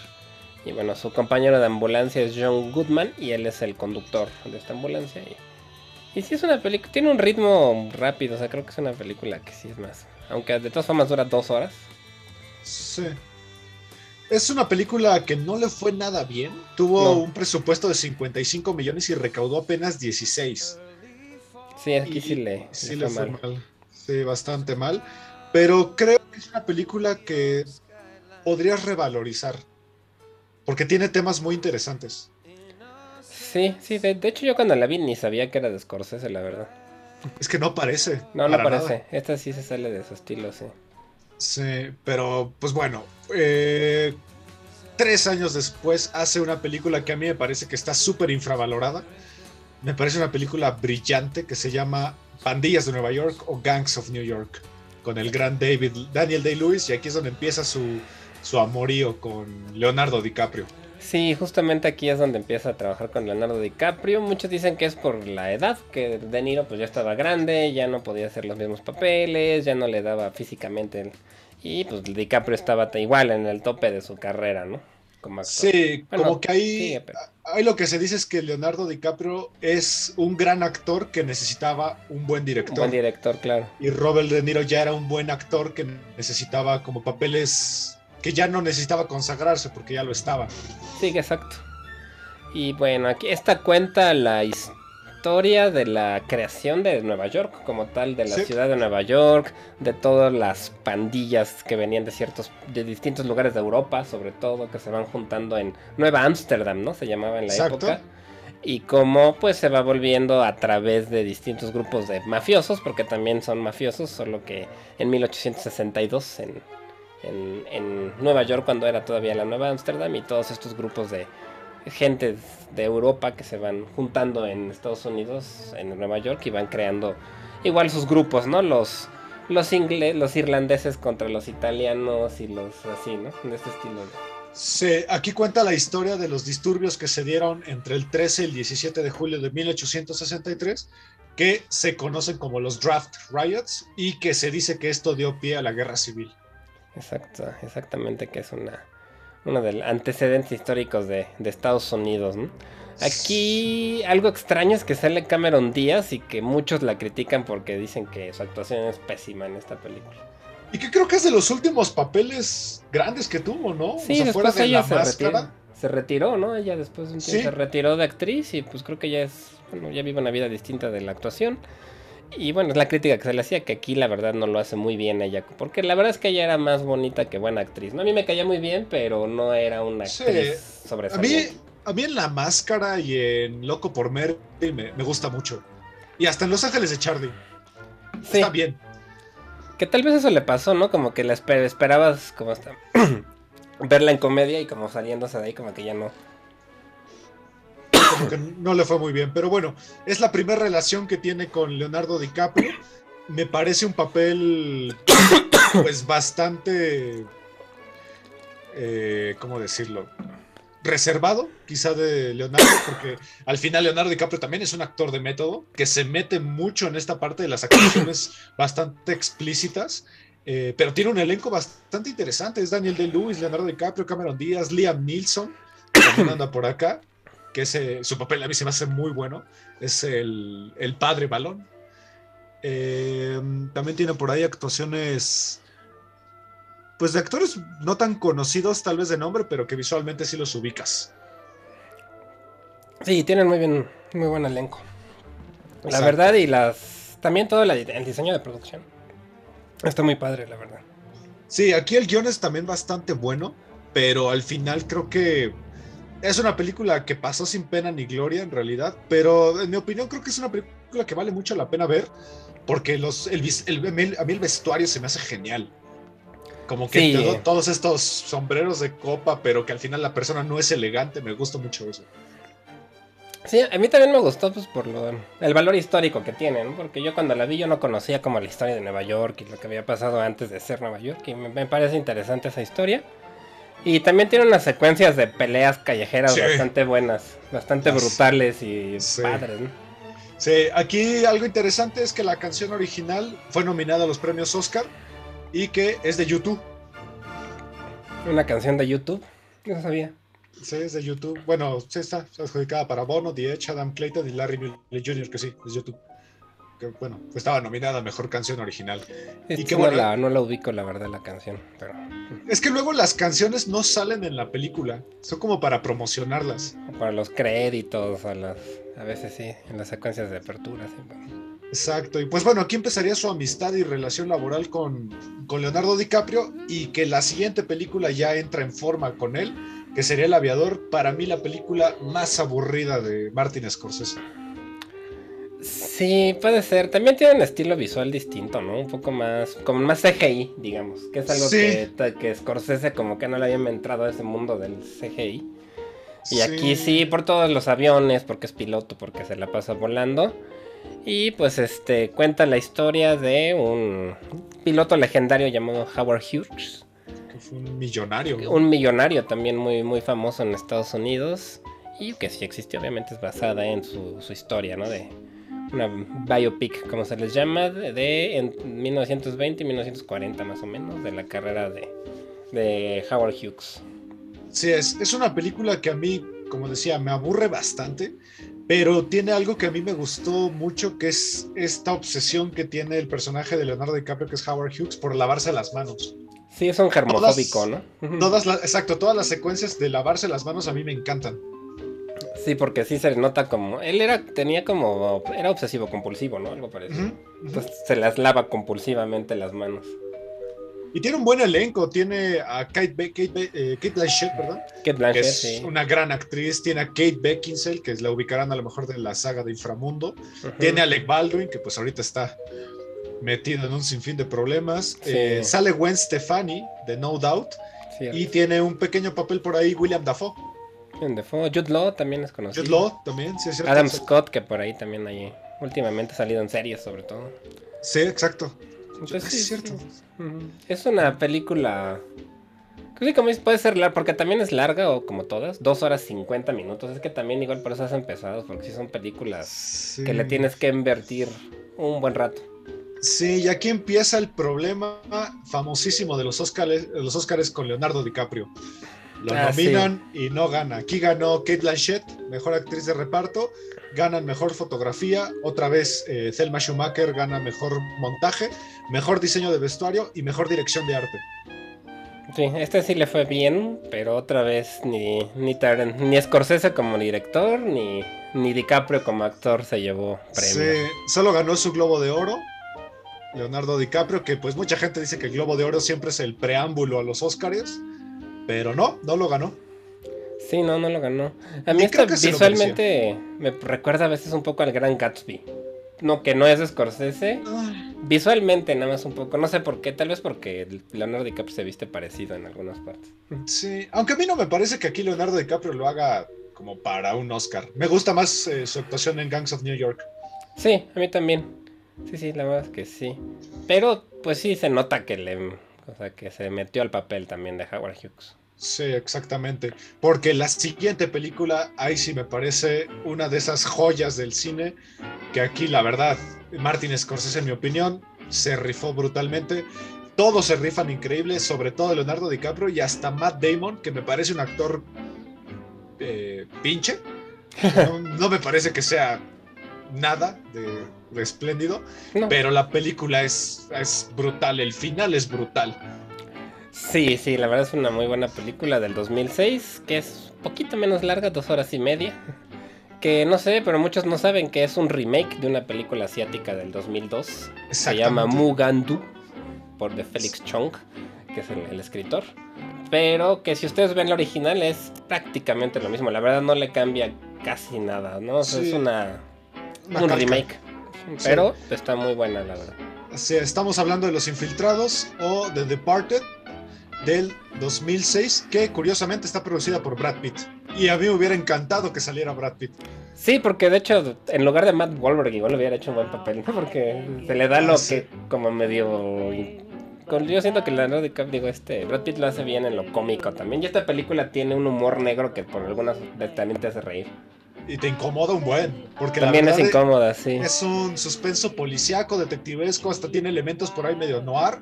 Y bueno, su compañero de ambulancia es John Goodman y él es el conductor de esta ambulancia. Y, y sí es una película. Tiene un ritmo rápido, o sea, creo que es una película que sí es más. Aunque de todas formas dura dos horas. Sí. Es una película que no le fue nada bien. Tuvo No. un presupuesto de 55 millones y recaudó apenas 16. Sí, aquí Y sí le, sí le fue mal. mal. Sí, bastante mal. Pero creo es una película que podrías revalorizar. Porque tiene temas muy interesantes. Sí, sí, de, de, hecho yo cuando la vi ni sabía que era de Scorsese, la verdad. Es que no parece. No, no parece. Nada. Esta sí se sale de su estilo, sí. Sí, pero pues bueno, eh, tres años después hace una película que a mí me parece que está súper infravalorada. Me parece una película brillante que se llama Pandillas de Nueva York o Gangs of New York, con el gran David, Daniel Day-Lewis, y aquí es donde empieza su, su amorío con Leonardo DiCaprio. Sí, justamente aquí es donde empieza a trabajar con Leonardo DiCaprio. Muchos dicen que es por la edad, que De Niro pues ya estaba grande, ya no podía hacer los mismos papeles, ya no le daba físicamente. Y pues DiCaprio estaba igual en el tope de su carrera, ¿no? Como Sí, como que ahí, ahí lo que se dice es que Leonardo DiCaprio es un gran actor que necesitaba un buen director. Un buen director, claro. Y Robert De Niro ya era un buen actor que necesitaba como papeles que ya no necesitaba consagrarse porque ya lo estaba. Sí, exacto. Y bueno, aquí esta cuenta la historia de la creación de Nueva York como tal, de la ciudad de Nueva York, de todas las pandillas que venían de ciertos, de distintos lugares de Europa, sobre todo, que se van juntando en Nueva Ámsterdam, ¿no? Se llamaba en la época. Y cómo pues se va volviendo a través de distintos grupos de mafiosos, porque también son mafiosos, solo que en 1862 en, en, Nueva York cuando era todavía la Nueva Ámsterdam y todos estos grupos de gente de Europa que se van juntando en Estados Unidos, en Nueva York y van creando igual sus grupos, ¿no? Los los ingles, los irlandeses contra los italianos y los así, ¿no? De este estilo. Sí, aquí cuenta la historia de los disturbios que se dieron entre el 13 y el 17 de julio de 1863, que se conocen como los Draft Riots y que se dice que esto dio pie a la guerra civil. Exacto, exactamente, que es una, uno de los antecedentes históricos de, Estados Unidos. Aquí algo extraño es que sale Cameron Díaz y que muchos la critican porque dicen que su actuación es pésima en esta película. Y que creo que es de los últimos papeles grandes que tuvo, ¿no? Sí, después de ella se, retiró, se retiró, ¿no? Ella después de un tiempo se retiró de actriz y pues creo que ya es, bueno, ya vive una vida distinta de la actuación. Y bueno, es la crítica que se le hacía, que aquí la verdad no lo hace muy bien ella, porque la verdad es que ella era más bonita que buena actriz. ¿no? A mí me caía muy bien, pero no era una actriz sobresaliente. A mí, a mí en La Máscara y en Loco por Mary me, gusta mucho. Y hasta en Los Ángeles de Charlie. Sí. Está bien. Que tal vez eso le pasó, ¿no? Como que la esperabas como hasta verla en comedia y como saliéndose de ahí como que ya no como que no le fue muy bien. Pero bueno, es la primera relación que tiene con Leonardo DiCaprio. Me parece un papel, pues bastante, eh, ¿cómo decirlo? Reservado, quizá de Leonardo, porque al final Leonardo DiCaprio también es un actor de método que se mete mucho en esta parte de las actuaciones bastante explícitas. Eh, pero tiene un elenco bastante interesante. Es Daniel de Lewis, Leonardo DiCaprio, Cameron Díaz, Liam Neeson, también anda por acá que ese, su papel a mí se me hace muy bueno, es el, padre balón. Eh, también tiene por ahí actuaciones, pues de actores no tan conocidos tal vez de nombre, pero que visualmente sí los ubicas. Sí, tienen muy bien, muy buen elenco. La verdad y las, también todo el diseño de producción. Está muy padre, la verdad. Sí, aquí el guion es también bastante bueno, pero al final creo que es una película que pasó sin pena ni gloria en realidad, pero en mi opinión creo que es una película que vale mucho la pena ver porque los, el, a mí el vestuario se me hace genial. Como que todos estos sombreros de copa, pero que al final la persona no es elegante, me gusta mucho eso. Sí, a mí también me gustó pues por lo, el valor histórico que tiene, porque yo cuando la vi yo no conocía como la historia de Nueva York y lo que había pasado antes de ser Nueva York y me parece interesante esa historia. Y también tiene unas secuencias de peleas callejeras bastante buenas, bastante brutales y padres. ¿no? Sí, aquí algo interesante es que la canción original fue nominada a los premios Oscar y que es de YouTube. Una canción de YouTube, no sabía. Sí, es de YouTube. Bueno, sí está adjudicada para Bono, The Edge, Adam Clayton y Larry Mullen Jr., que sí, es YouTube que bueno, pues estaba nominada a Mejor Canción Original. y que, no, la, no la ubico, la verdad, la canción. Pero... Es que luego las canciones no salen en la película, son como para promocionarlas. Para los créditos, a, las, a veces sí, en las secuencias de apertura. Exacto, y pues bueno, aquí empezaría su amistad y relación laboral con, con Leonardo DiCaprio y que la siguiente película ya entra en forma con él, que sería El Aviador, para mí la película más aburrida de Martin Scorsese. Sí, puede ser. También tiene un estilo visual distinto, ¿no? Un poco más, como más CGI, digamos. Que es algo que, que Scorsese como que no le había entrado a ese mundo del CGI. Y aquí sí, por todos los aviones, porque es piloto, porque se la pasa volando. Y pues este cuenta la historia de un piloto legendario llamado Howard Hughes. Que fue un millonario. Un millonario también muy, muy famoso en Estados Unidos. Y que sí existe, obviamente es basada en su, su historia, ¿no? De, una biopic, como se les llama, de, en 1920 y 1940 más o menos, de la carrera de, de Howard Hughes. Sí, es, es una película que a mí, como decía, me aburre bastante, pero tiene algo que a mí me gustó mucho, que es esta obsesión que tiene el personaje de Leonardo DiCaprio, que es Howard Hughes, por lavarse las manos. Sí, es un germofóbico, ¿no? Todas las, exacto, todas las secuencias de lavarse las manos a mí me encantan. Sí, porque sí se nota como. Él era, tenía como. Era obsesivo compulsivo, ¿no? Algo parecido. Entonces se las lava compulsivamente las manos. Y tiene un buen elenco. Tiene a Kate, eh, Blanchett, ¿verdad? Kate Blanchett, que es una gran actriz. Tiene a Kate Beckinsale, que la ubicarán a lo mejor de la saga de Inframundo. Tiene a Alec Baldwin, que pues ahorita está metido en un sinfín de problemas. Eh, sale Gwen Stefani, de No Doubt. Y tiene un pequeño papel por ahí William Dafoe. Jude Law también es conocido. Jude Law también, sí, es cierto. Adam Scott, que por ahí también hay. Últimamente ha salido en series, sobre todo. Sí, exacto. Entonces, sí, es cierto. Es una película. Sí, como puede ser larga, porque también es larga, o como todas, dos horas 50 minutos. Es que también igual por eso hacen pesados, porque sí son películas que le tienes que invertir un buen rato. Sí, y aquí empieza el problema famosísimo de los los Oscars con Leonardo DiCaprio. Lo ah, nominan y no gana. Aquí ganó Kate Blanchett, mejor actriz de reparto. Ganan mejor fotografía. Otra vez eh, Thelma Schumacher gana mejor montaje, mejor diseño de vestuario y mejor dirección de arte. Sí, este sí le fue bien, pero otra vez ni, ni, ni Scorsese como director, ni, ni DiCaprio como actor se llevó premio. Sí, solo ganó su Globo de Oro. Leonardo DiCaprio, que pues mucha gente dice que el Globo de Oro siempre es el preámbulo a los Oscars pero no, no lo ganó. Sí, no, no lo ganó. A mí esto visualmente me recuerda a veces un poco al Gran Gatsby. No, que no es de Scorsese. Visualmente nada más un poco. No sé por qué, tal vez porque Leonardo DiCaprio se viste parecido en algunas partes. Sí, aunque a mí no me parece que aquí Leonardo DiCaprio lo haga como para un Oscar. Me gusta más eh, su actuación en Gangs of New York. Sí, a mí también. Sí, sí, la verdad es que sí. Pero pues sí se nota que le o sea, que se metió al papel también de Howard Hughes. Sí, exactamente. Porque la siguiente película, ahí sí me parece una de esas joyas del cine, que aquí la verdad, Martin Scorsese, en mi opinión, se rifó brutalmente. Todos se rifan increíbles, sobre todo Leonardo DiCaprio y hasta Matt Damon, que me parece un actor eh, pinche. no, me parece que sea nada de, espléndido, pero la película es, es brutal, el final es brutal. Sí, sí, la verdad es una muy buena película del 2006, que es un poquito menos larga, dos horas y media. Que no sé, pero muchos no saben que es un remake de una película asiática del 2002. Se llama Mugandu, por de Felix Chong, que es el, escritor. Pero que si ustedes ven la original es prácticamente lo mismo. La verdad no le cambia casi nada, ¿no? es una un remake. Pero está muy buena, la verdad. Sí, estamos hablando de Los Infiltrados o The Departed del 2006, que curiosamente está producida por Brad Pitt. Y a mí me hubiera encantado que saliera Brad Pitt. Sí, porque de hecho, en lugar de Matt Wahlberg, igual hubiera hecho un buen papel, ¿no? Porque se le da lo ah, que, como medio. Yo siento que la DiCaprio, digo, este, Brad Pitt lo hace bien en lo cómico también. Y esta película tiene un humor negro que por algunas también te hace reír y te incomoda un buen. Porque También es incómoda, sí. Es un suspenso policíaco, detectivesco, hasta tiene elementos por ahí medio noir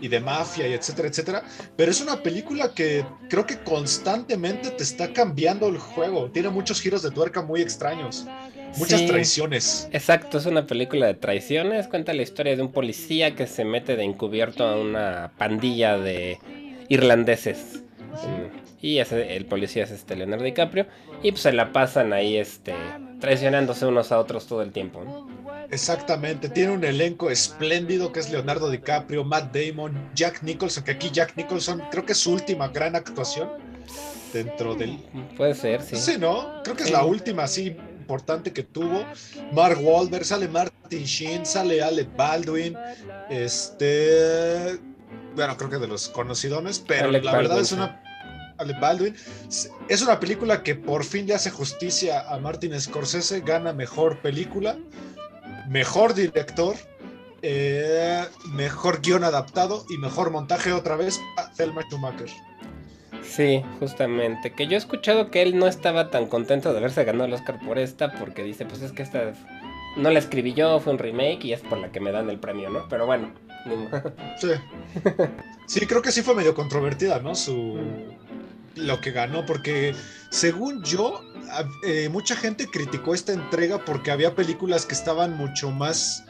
y de mafia y etcétera, etcétera. Pero es una película que creo que constantemente te está cambiando el juego. Tiene muchos giros de tuerca muy extraños. Muchas traiciones. Exacto, es una película de traiciones. Cuenta la historia de un policía que se mete de encubierto a una pandilla de irlandeses. Y el policía es este Leonardo DiCaprio. Y pues se la pasan ahí este, traicionándose unos a otros todo el tiempo. Exactamente, tiene un elenco espléndido que es Leonardo DiCaprio, Matt Damon, Jack Nicholson, que aquí Jack Nicholson creo que es su última gran actuación. dentro del... Puede ser, sí. Sí, ¿no? Creo que es la última así importante que tuvo. Mark Wahlberg, sale Martin Sheen, sale Alec Baldwin, este... Bueno, creo que de los conocidones, pero Alec la verdad es sí. una... Alec Baldwin. Es una película que por fin le hace justicia a Martin Scorsese, gana mejor película, mejor director, eh, mejor guion adaptado y mejor montaje otra vez a Thelma Schumacher. Sí, justamente. Que yo he escuchado que él no estaba tan contento de haberse ganado el Oscar por esta, porque dice, pues es que esta no la escribí yo, fue un remake y es por la que me dan el premio, ¿no? Pero bueno. Sí. Sí, creo que sí fue medio controvertida, ¿no? Su lo que ganó, porque según yo, eh, mucha gente criticó esta entrega porque había películas que estaban mucho más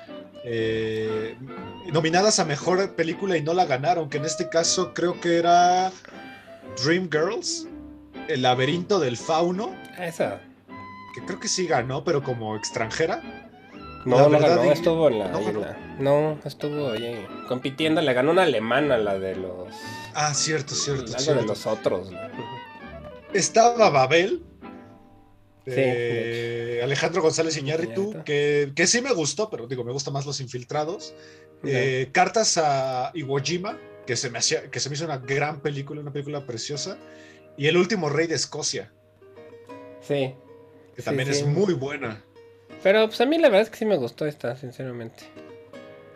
eh, nominadas a mejor película y no la ganaron, que en este caso creo que era Dreamgirls, El laberinto del fauno, Ah, Esa. que creo que sí ganó, pero como extranjera. No, La no verdad, ganó, y- estuvo en la. no en ganó. la- no, estuvo ahí compitiendo, le ganó una alemana, la de los. Ah, cierto, cierto, algo cierto. de los otros. ¿no? Estaba Babel. Sí, de Alejandro González Iñárritu, que, que sí me gustó, pero digo, me gustan más los infiltrados. Eh, Cartas a Iwo Jima, que se, me hacía, que se me hizo una gran película, una película preciosa. Y El último rey de Escocia, Sí. que Sí, también sí. es muy buena. Pero pues a mí la verdad es que sí me gustó esta, sinceramente.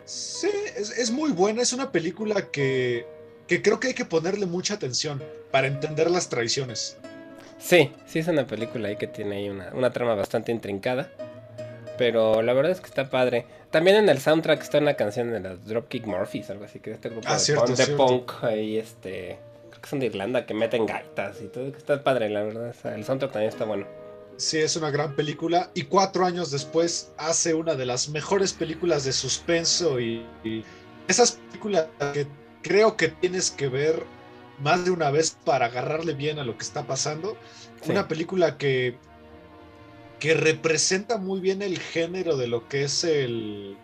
Sí, es, es muy buena, es una película que, que creo que hay que ponerle mucha atención para entender las tradiciones. Sí, sí es una película ahí que tiene ahí una, una trama bastante intrincada. Pero la verdad es que está padre. También en el soundtrack está una canción de las Dropkick Murphys, algo así, que es este grupo Ah, de, cierto, punk, de punk ahí, este... Creo que son de Irlanda, que meten gaitas y todo. Está padre, la verdad. el soundtrack también está bueno. Sí, es una gran película. Y cuatro años después hace una de las mejores películas de suspenso y, y esas películas que creo que tienes que ver más de una vez para agarrarle bien a lo que está pasando. Sí. Una película que, que representa muy bien el género de lo que es el,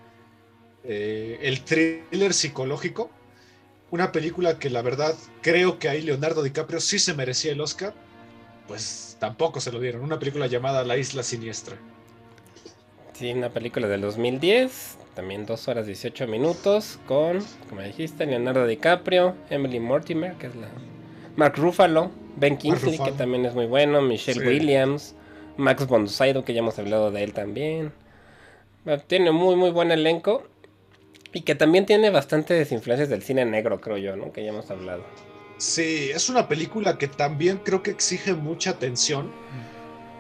eh, el thriller psicológico. Una película que la verdad creo que ahí Leonardo DiCaprio sí se merecía el Oscar pues tampoco se lo dieron. Una película llamada La Isla Siniestra. Sí, una película del 2010, también 2 horas 18 minutos, con, como dijiste, Leonardo DiCaprio, Emily Mortimer, que es la... Mark Ruffalo, Ben Kingsley, que también es muy bueno, Michelle Sí. Williams, Max von Sydow, que ya hemos hablado de él también. Tiene muy, muy buen elenco. Y que también tiene bastantes influencias del cine negro, creo yo, ¿no? Que ya hemos hablado. Sí, es una película que también creo que exige mucha atención.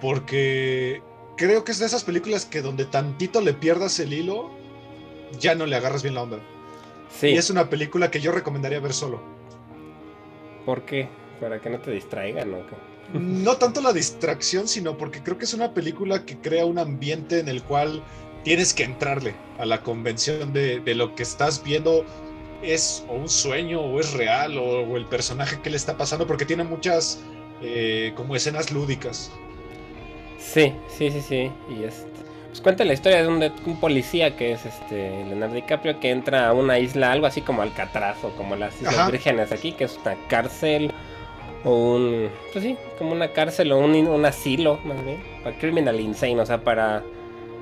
Porque creo que es de esas películas que donde tantito le pierdas el hilo, ya no le agarras bien la onda. Sí, Y es una película que yo recomendaría ver solo. ¿por qué? Para que no te distraigan, ¿o qué? No tanto la distracción, sino porque creo que es una película que crea un ambiente en el cual tienes que entrarle a la convención de, de lo que estás viendo es o un sueño o es real o, o el personaje que le está pasando porque tiene muchas eh, como escenas lúdicas. Sí, sí, sí, sí. Y este, pues cuenta la historia de un, de un policía que es este Leonardo DiCaprio que entra a una isla, algo así como Alcatraz o como las Islas Ajá. Vírgenes aquí, que es una cárcel o un, pues sí, como una cárcel o un, un asilo, más bien, para criminal insane, o sea, para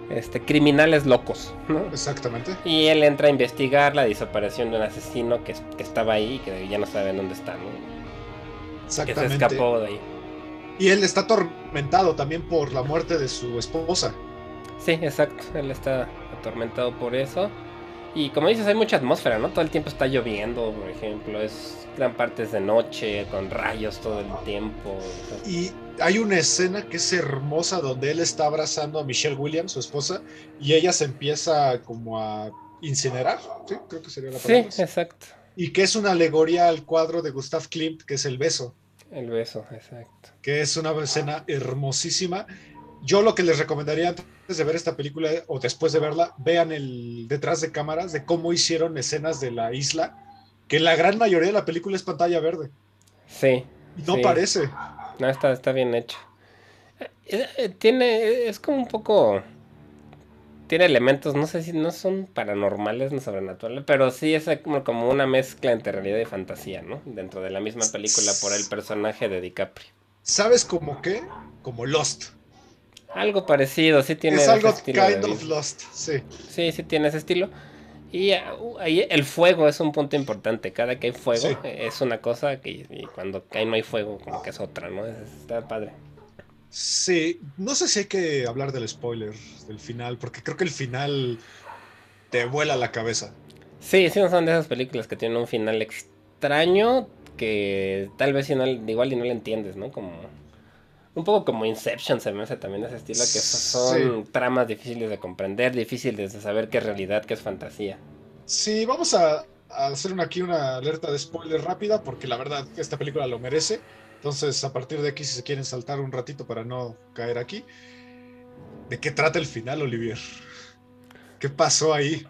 este criminales locos, ¿no? Exactamente. Y él entra a investigar la desaparición de un asesino que, que estaba ahí y que ya no saben dónde está, ¿no? Que se Exactamente. escapó de ahí. Y él está atormentado también por la muerte de su esposa. Sí, exacto. Él está atormentado por eso. Y como dices, hay mucha atmósfera, ¿no? Todo el tiempo está lloviendo, por ejemplo. Es gran parte es de noche, con rayos todo el tiempo. Y hay una escena que es hermosa donde él está abrazando a Michelle Williams, su esposa, y ella se empieza como a incinerar. Sí, creo que sería la Sí, palabra. exacto. y que es una alegoría al cuadro de Gustav Klimt, que es El beso, El beso, exacto. que es una escena hermosísima. Yo lo que les recomendaría antes de ver esta película o después de verla, vean el detrás de cámaras de cómo hicieron escenas de la isla, que la gran mayoría de la película es pantalla verde. Sí. No Sí. parece. No, está, está bien hecho. Eh, eh, Tiene, es como un poco... Tiene elementos, no sé si no son paranormales, no sobrenaturales, pero sí es como, como una mezcla entre realidad y fantasía, ¿no? Dentro de la misma película por el personaje de DiCaprio. ¿Sabes como qué? Como Lost. Algo parecido, sí tiene es ese algo estilo kind of. Lost, sí. Sí, sí tiene ese estilo. Y uh, ahí el fuego es un punto importante. Cada que hay fuego Sí. eh, es una cosa que y cuando ahí no hay fuego como que es otra, ¿no? Es- Está padre. Sí, no sé si hay que hablar del spoiler del final, porque creo que el final te vuela la cabeza. Sí, sí, son de esas películas que tienen un final extraño que tal vez si no, igual y no le entiendes, ¿no? Como un poco como Inception se me hace también ese estilo que son tramas difíciles de comprender, difíciles de saber qué es realidad, qué es fantasía. Sí, vamos a, a hacer una, aquí una alerta de spoiler rápida, porque la verdad esta película lo merece. Entonces, a partir de aquí, si se quieren saltar un ratito para no caer aquí, ¿de qué trata el final, Olivier? ¿Qué pasó ahí?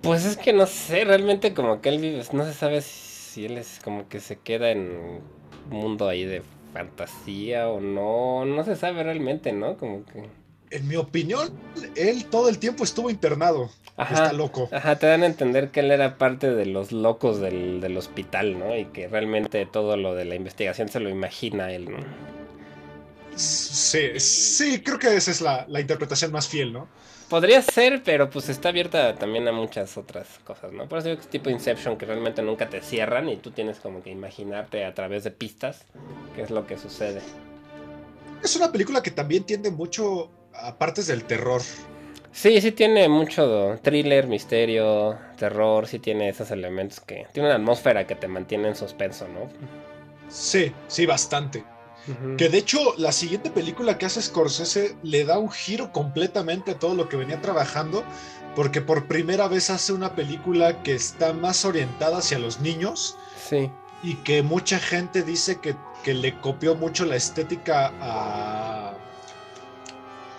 Pues es que no sé, realmente como que él vive, no se sabe si él es como que se queda en un mundo ahí de fantasía o no, no se sabe realmente, ¿no? Como que... En mi opinión, él todo el tiempo estuvo internado. Ajá. Está loco. Ajá, te dan a entender que él era parte de los locos del, del hospital, ¿no? Y que realmente todo lo de la investigación se lo imagina él, ¿no? Sí, sí, creo que esa es la, la interpretación más fiel, ¿no? Podría ser, pero pues está abierta también a muchas otras cosas, ¿no? Por eso digo que es tipo Inception, que realmente nunca te cierran y tú tienes como que imaginarte a través de pistas qué es lo que sucede. Es una película que también tiende mucho a partes del terror. Sí, sí tiene mucho thriller, misterio, terror, sí tiene esos elementos que... Tiene una atmósfera que te mantiene en suspenso, ¿no? Sí, sí, bastante. Que de hecho, la siguiente película que hace Scorsese le da un giro completamente a todo lo que venía trabajando, porque por primera vez hace una película que está más orientada hacia los niños Sí. y que mucha gente dice que, que le copió mucho la estética a,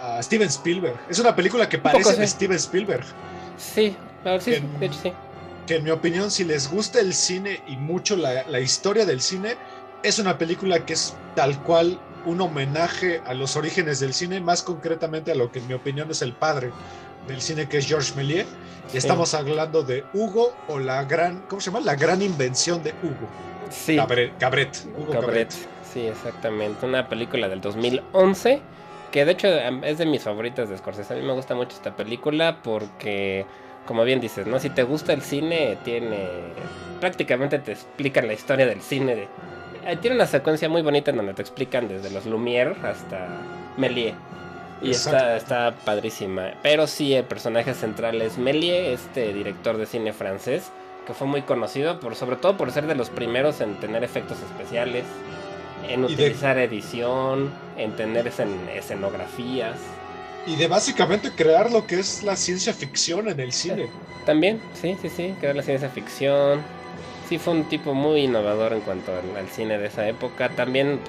a Steven Spielberg. Es una película que poco, parece sí. de Steven Spielberg. Sí, sí, Que- sí, de hecho sí. que en mi opinión, si les gusta el cine y mucho la, la historia del cine, es una película que es tal cual un homenaje a los orígenes del cine, más concretamente a lo que en mi opinión es el padre del cine, que es Georges Méliès. Y estamos hablando de Hugo o la gran, ¿cómo se llama? La gran invención de Hugo. Sí. Cabret, Cabret, Hugo Cabret. Cabret. Sí, exactamente. Una película del 2011 que de hecho em, es de mis favoritas de Scorsese. A mí me gusta mucho esta película porque, como bien dices, ¿no? Si te gusta el cine, tiene... Prácticamente te explican la historia del cine. de- eh, Tiene una secuencia muy bonita en donde te explican desde los Lumière hasta Méliès. Y está, está padrísima. Pero sí, el personaje central es Méliès, este director de cine francés, que fue muy conocido por, sobre todo por ser de los primeros en tener efectos especiales, en de- utilizar edición, en tener escen- escenografías. Y de básicamente crear lo que es la ciencia ficción en el cine. También, sí, sí, sí, crear la ciencia ficción. Sí, fue un tipo muy innovador en cuanto al, al cine de esa época. También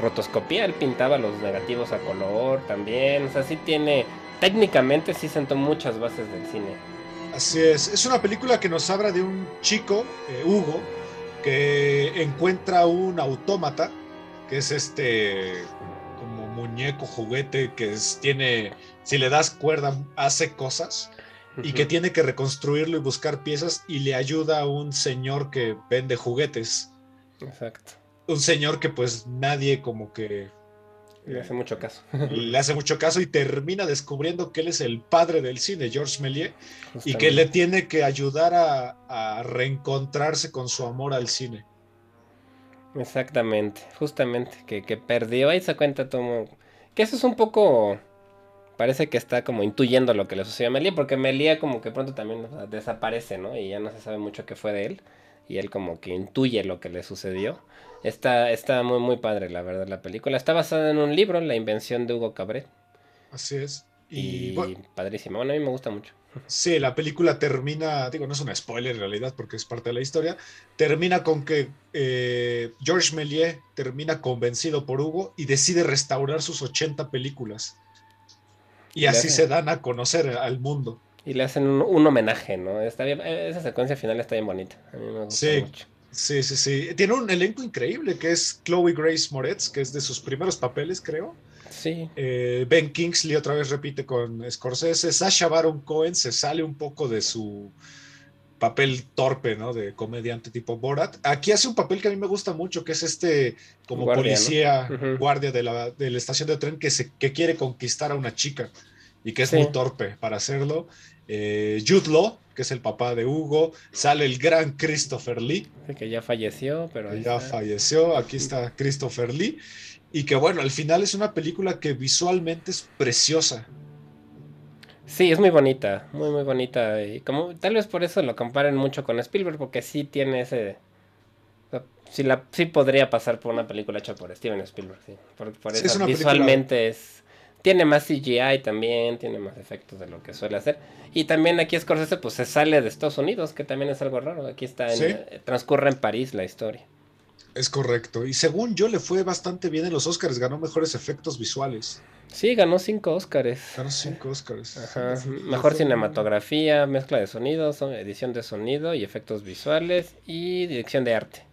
rotoscopía, él pintaba los negativos a color también. O sea, sí tiene, técnicamente sí sentó muchas bases del cine. Así es, es una película que nos habla de un chico, eh, Hugo, que encuentra un autómata, que es este como muñeco, juguete, que es- tiene, si le das cuerda, hace cosas, y que tiene que reconstruirlo y buscar piezas, y le ayuda a un señor que vende juguetes. Exacto. Un señor que pues nadie como que Le hace mucho caso. le hace mucho caso y termina descubriendo que él es el padre del cine, Georges Méliès, y que le tiene que ayudar a, a reencontrarse con su amor al cine. Exactamente, justamente, que, que perdió ahí se cuenta todo. Que eso es un poco. Parece que está como intuyendo lo que le sucedió a Melia, porque Melia como que pronto también desaparece, ¿no? Y ya no se sabe mucho qué fue de él. Y él como que intuye lo que le sucedió. Está, está muy, muy padre, la verdad, la película. Está basada en un libro, La invención de Hugo Cabret. Así es. Y, Y, bueno, padrísima. Bueno, a mí me gusta mucho. sí, la película termina, digo, no es un spoiler en realidad porque es parte de la historia, termina con que eh, Georges Méliès termina convencido por Hugo y decide restaurar sus 80 películas. Y así se dan a conocer al mundo. Y le hacen un, un homenaje, ¿no? Está bien, eh, esa secuencia final está bien bonita. A mí me gusta Sí. mucho. Sí, sí, sí. Tiene un elenco increíble que es Chloe Grace Moretz, que es de sus primeros papeles, creo. Sí, Eh, ben Kingsley otra vez repite con Scorsese. Sasha Baron Cohen se sale un poco de su papel torpe, ¿no? De comediante tipo Borat. Aquí hace un papel que a mí me gusta mucho, que es este como Guardia, policía, guardia de la, de la estación de tren que, se, que quiere conquistar a una chica y que es Sí. muy torpe para hacerlo. Eh, Jude Law, que es el papá de Hugo, sale el gran Christopher Lee, que ya falleció, pero que ya está. falleció, aquí está Christopher Lee, y que bueno, al final es una película que visualmente es preciosa. Sí, es muy bonita, muy muy bonita. Y como tal vez por eso lo comparen mucho con Spielberg, porque sí tiene ese. o sea, Sí, la, sí podría pasar por una película hecha por Steven Spielberg, sí. Por, por Sí, eso es una película- visualmente es. Tiene más CGI también, tiene más efectos de lo que suele hacer. Y también aquí Scorsese pues se sale de Estados Unidos, que también es algo raro. Aquí está en, Sí. eh, transcurre en París la historia. Es correcto. Y según yo le fue bastante bien en los Oscars, ganó mejores efectos visuales. Sí, ganó cinco Óscares. Ganó cinco Oscars. Ajá, Mejor cinematografía, mezcla de sonidos, edición de sonido y efectos visuales y dirección de arte.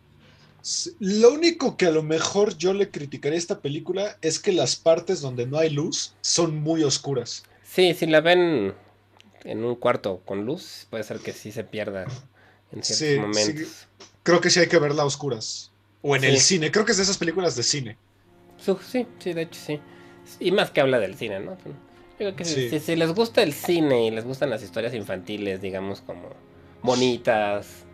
Lo único que a lo mejor yo le criticaría a esta película es que las partes donde no hay luz son muy oscuras. Sí, si la ven en un cuarto con luz, puede ser que sí se pierda en ciertos Sí, momentos. Creo que sí hay que verla a oscuras. O en Sí. el cine. Creo que es de esas películas de cine. Sí, sí, de hecho sí. Y más que habla del cine, ¿no? Yo creo que si, Sí. si- si les gusta el cine y les gustan las historias infantiles, digamos, como bonitas,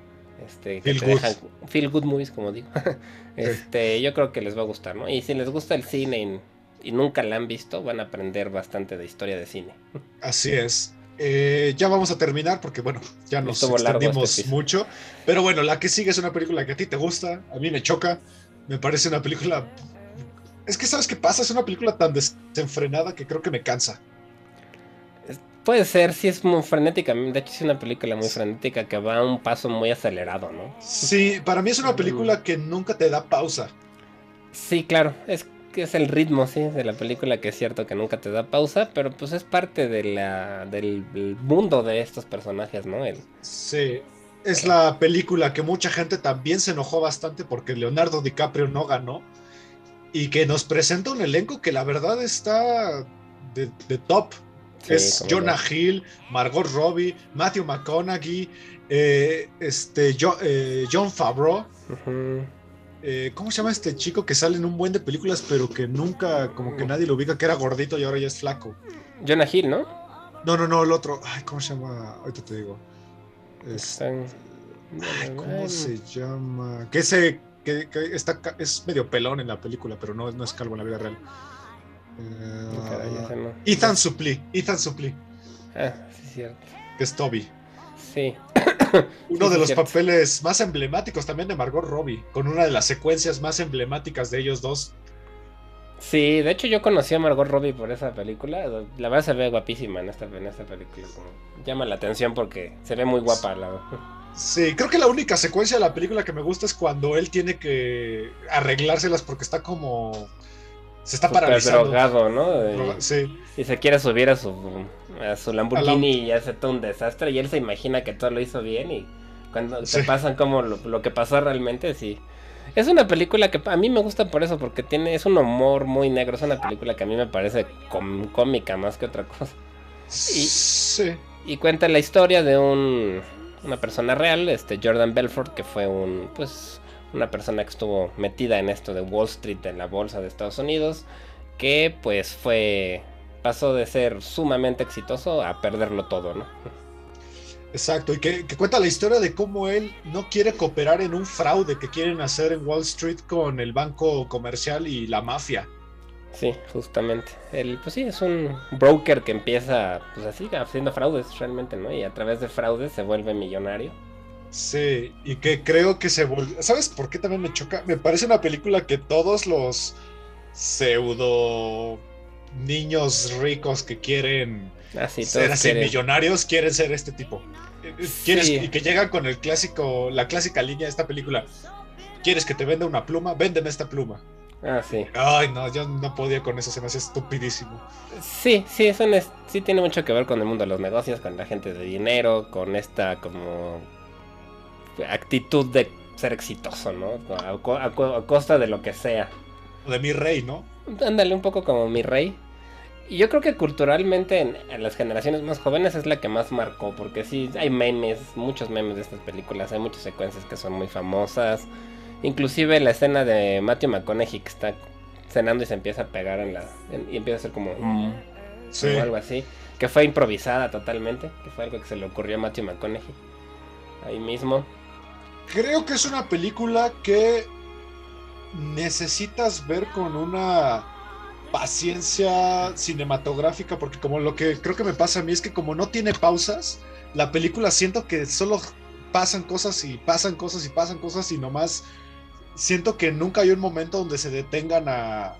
este, que Feel te good. dejan feel good movies, como digo. este, yo creo que les va a gustar, ¿no? Y si les gusta el cine y, y nunca la han visto, van a aprender bastante de historia de cine. Así es. Eh, ya vamos a terminar porque, bueno, ya nos extendimos este episodio. mucho. Pero bueno, la que sigue es una película que a ti te gusta, a mí me choca. Me parece una película. Es que, ¿sabes qué pasa? Es una película tan desenfrenada que creo que me cansa. Puede ser, sí es muy frenética. De hecho, es una película muy frenética que va a un paso muy acelerado, ¿no? Sí, para mí es una película que nunca te da pausa. Sí, claro, es que es el ritmo, sí, de la película que es cierto que nunca te da pausa, pero pues es parte de la, del, del mundo de estos personajes, ¿no? El, Sí. Es la película que mucha gente también se enojó bastante porque Leonardo DiCaprio no ganó. Y que nos presenta un elenco que la verdad está de, de top. sí, es Jonah. Hill, Margot Robbie, Matthew McConaughey, eh, este, Jo- eh, John Favreau. Ujú. Eh, ¿Cómo se llama este chico que sale en un buen de películas, pero que nunca, como que nadie lo ubica, que era gordito y ahora ya es flaco? Jonah Hill, ¿no? No, no, no, el otro. Ay, ¿cómo se llama? Ahorita te digo. Ay, ¿Cómo se llama? Que ese, que, que está, es medio pelón en la película, pero no, no es calvo en la vida real. Eh, caray, no. Ethan Suplee, Ethan Suplee, Ah, sí, cierto. que es Toby. Sí. Uno Sí, de los cierto. papeles más emblemáticos también de Margot Robbie, con una de las secuencias más emblemáticas de ellos dos. Sí, de hecho yo conocí a Margot Robbie por esa película. La verdad se ve guapísima en esta, en esta película. llama la atención porque se ve muy guapa. La... Sí, creo que la única secuencia de la película que me gusta es cuando él tiene que arreglárselas porque está como... Se está paralizando. drogado, ¿no? Y- Sí, Y se quiere subir a su, a su Lamborghini y hace todo un desastre. Y él se imagina que todo lo hizo bien. Y cuando Sí. te pasan como lo, lo que pasó realmente, sí. Es una película que a mí me gusta por eso, porque tiene es un humor muy negro. Es una película que a mí me parece com- cómica más que otra cosa. sí. Y cuenta la historia de un, una persona real, este Jordan Belfort, que fue un, pues, una persona que estuvo metida en esto de Wall Street, en la bolsa de Estados Unidos, que pues fue, pasó de ser sumamente exitoso a perderlo todo, ¿no? Exacto, y que, que cuenta la historia de cómo él no quiere cooperar en un fraude que quieren hacer en Wall Street con el banco comercial y la mafia. Sí, justamente. Él, pues sí, es un broker que empieza, pues así, haciendo fraudes realmente, ¿no? Y a través de fraudes se vuelve millonario. Sí, y que creo que se volvió... ¿Sabes por qué también me choca? Me parece una película que todos los pseudo niños ricos que quieren Así, ser todos así quieren- millonarios quieren ser este tipo. Eh, eh, ¿Quieres, Sí. Y que llegan con el clásico, la clásica línea de esta película. ¿Quieres que te venda una pluma? Véndeme esta pluma. Ah, sí. Ay, no, yo no podía con eso, se me hace estupidísimo. Sí, sí, eso es- sí tiene mucho que ver con el mundo de los negocios, con la gente de dinero, con esta como actitud de ser exitoso, ¿no? A, co- a co- a costa de lo que sea. De mi rey, ¿no? Ándale un poco como mi rey. Y yo creo que culturalmente en, en, las generaciones más jóvenes es la que más marcó, porque sí, hay memes, muchos memes de estas películas, hay muchas secuencias que son muy famosas. Inclusive la escena de Matthew McConaughey que está cenando y se empieza a pegar en la... En, y empieza a hacer como... Mm, sí. algo así. Que fue improvisada totalmente, que fue algo que se le ocurrió a Matthew McConaughey. Ahí mismo. Creo que es una película que necesitas ver con una paciencia cinematográfica, porque como lo que creo que me pasa a mí es que como no tiene pausas, la película siento que solo pasan cosas y pasan cosas y pasan cosas y nomás siento que nunca hay un momento donde se detengan a,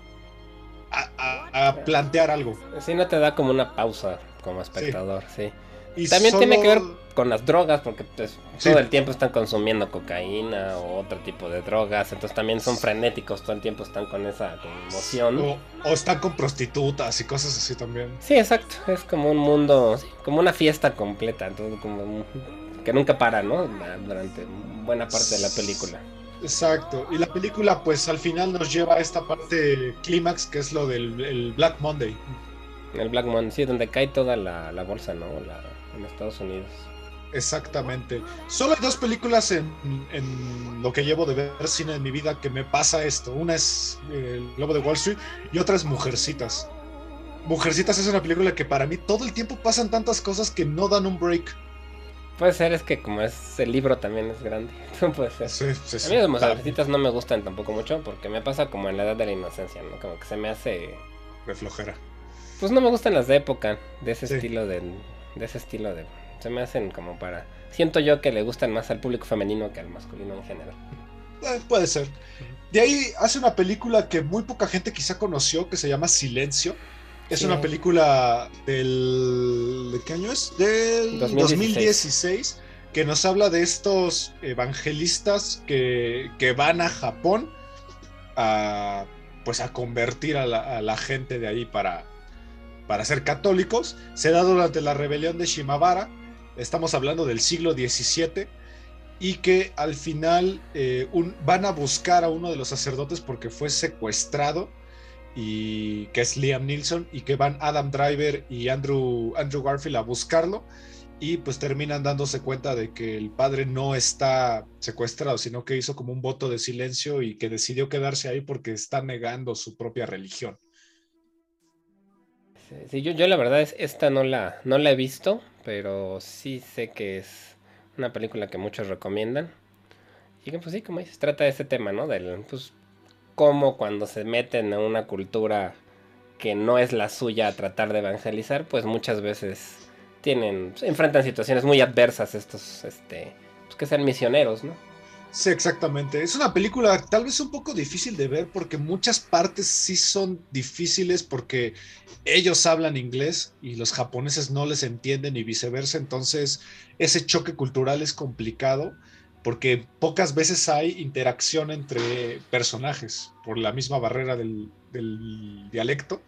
a, plantear algo. Sí, no te da como una pausa como espectador, sí. Y También tiene que ver con las drogas, porque pues, todo el tiempo están consumiendo cocaína o otro tipo de drogas, entonces también son frenéticos, todo el tiempo están con esa emoción. O, están con prostitutas y cosas así también. Sí, exacto, es como un mundo, como una fiesta completa, entonces como que nunca para, ¿no? Durante buena parte de la película. Exacto. Y la película, pues al final nos lleva a esta parte clímax, que es lo del Black Monday. El Black Monday, sí, donde cae toda la, bolsa, ¿no? La, en Estados Unidos. Exactamente. Solo hay dos películas en, lo que llevo de ver cine en mi vida que me pasa esto. Una es eh, El Lobo de Wall Street y otra es Mujercitas. Mujercitas es una película que para mí todo el tiempo pasan tantas cosas que no dan un break. Puede ser, es que como es el libro también es grande. Puede ser. Sí, sí, sí. A mí las no me gustan tampoco mucho porque me pasa como en la edad de la inocencia, ¿no? Como que se me hace. De flojera. Pues no me gustan las de época, de ese estilo de. De ese estilo de. Se me hacen como para. Siento yo que le gustan más al público femenino que al masculino en general. Eh, puede ser. De ahí hace una película que muy poca gente quizá conoció que se llama Silencio es una película del... ¿De qué año es? Del 2016. que nos habla de estos evangelistas que, van a Japón a, pues a convertir a la, gente de ahí para, para ser católicos. Se da durante la rebelión de Shimabara, estamos hablando del siglo XVII, y que al final eh, van a buscar a uno de los sacerdotes porque fue secuestrado y que es Liam Neeson y que van Adam Driver y Andrew, Andrew Garfield a buscarlo y pues terminan dándose cuenta de que el padre no está secuestrado, sino que hizo como un voto de silencio y que decidió quedarse ahí porque está negando su propia religión. Sí, yo, la verdad es esta no la, no la he visto, pero sí sé que es una película que muchos recomiendan. Y que pues sí, como dices, trata de ese tema, ¿no? Del, pues cómo cuando se meten a una cultura que no es la suya a tratar de evangelizar, pues muchas veces tienen, enfrentan situaciones muy adversas estos, este, pues que sean misioneros, ¿no? Sí, exactamente. Es una película tal vez un poco difícil de ver porque muchas partes sí son difíciles porque ellos hablan inglés y los japoneses no les entienden y viceversa. Entonces ese choque cultural es complicado porque pocas veces hay interacción entre personajes por la misma barrera del, dialecto.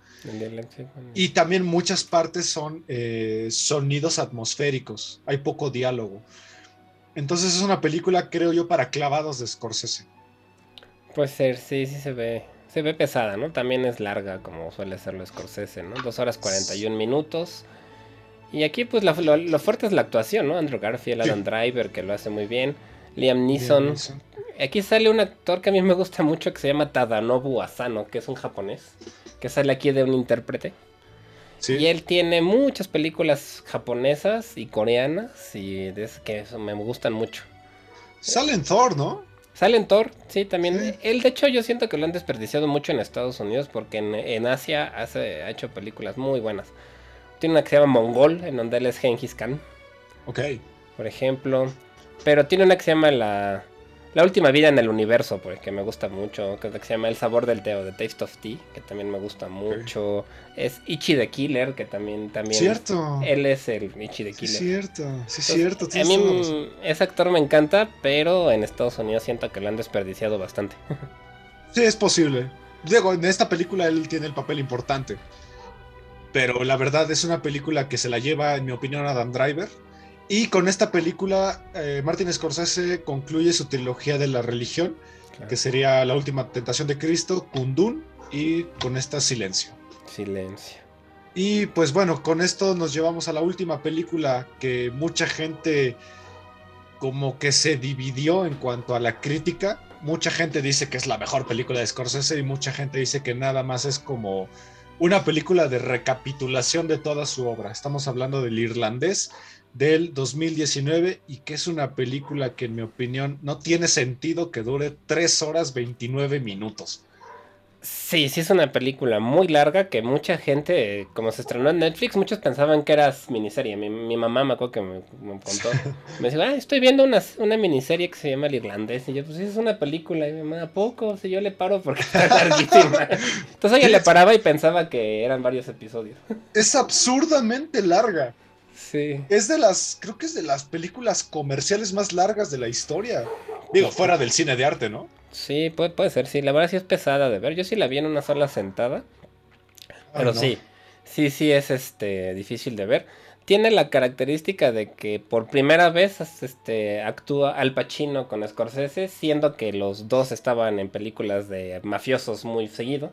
Y también muchas partes son eh, sonidos atmosféricos, hay poco diálogo. Entonces es una película, creo yo, para clavados de Scorsese. Puede ser, sí, sí se ve. Se ve pesada, ¿no? También es larga, como suele serlo Scorsese, ¿no? Dos horas 41 minutos. Y aquí, pues, lo, fuerte es la actuación, ¿no? Andrew Garfield, Adam Driver, que lo hace muy bien. Liam Neeson. Aquí sale un actor que a mí me gusta mucho que se llama Tadanobu Asano, que es un japonés, que sale aquí de un intérprete. Y él tiene muchas películas japonesas y coreanas y de que me gustan mucho. Sale en Thor, ¿no? Sale en Thor, sí, también. Él, de hecho, yo siento que lo han desperdiciado mucho en Estados Unidos porque en, Asia hace, ha hecho películas muy buenas. Tiene una que se llama Mongol, en donde él es Genghis Khan. Ok. Por ejemplo. Pero tiene una que se llama La, la Última Vida en el Universo, porque me gusta mucho. Que se llama El Sabor del Teo, de Taste of Tea, que también me gusta mucho. Es Ichi the Killer, que también. también cierto. Él es el Ichi the Killer. Sí, cierto, sí, cierto. A mí ese actor me encanta, pero en Estados Unidos siento que lo han desperdiciado bastante. sí, es posible. Diego, en esta película él tiene el papel importante. Pero la verdad es una película que se la lleva, en mi opinión, Adam Driver y con esta película, eh, Martin Scorsese concluye su trilogía de la religión, que sería La última tentación de Cristo, Kundun y con esta Silencio. Silencio. Y pues bueno, con esto nos llevamos a la última película que mucha gente como que se dividió en cuanto a la crítica. Mucha gente dice que es la mejor película de Scorsese y mucha gente dice que nada más es como una película de recapitulación de toda su obra. Estamos hablando del irlandés del 2019 y que es una película que en mi opinión no tiene sentido que dure 3 horas 29 minutos. Sí, sí es una película muy larga que mucha gente, como se estrenó en Netflix, muchos pensaban que era miniserie. Mi, mamá me acuerdo que me, contó. Me decía, ah, estoy viendo una, una, miniserie que se llama El Irlandés. Y yo, pues sí, es una película. Y mi mamá, ¿a poco? Si yo le paro porque está larguísima. Entonces ella le paraba y pensaba que eran varios episodios. Es absurdamente larga. Sí. Es de las, creo que es de las películas comerciales más largas de la historia. Digo, fuera del cine de arte, ¿no? Sí, puede, puede ser, sí. La verdad sí es pesada de ver. Yo sí la vi en una sola sentada. Pero sí, sí, sí es este difícil de ver. Tiene la característica de que por primera vez este, actúa Al Pacino con Scorsese, siendo que los dos estaban en películas de mafiosos muy seguido,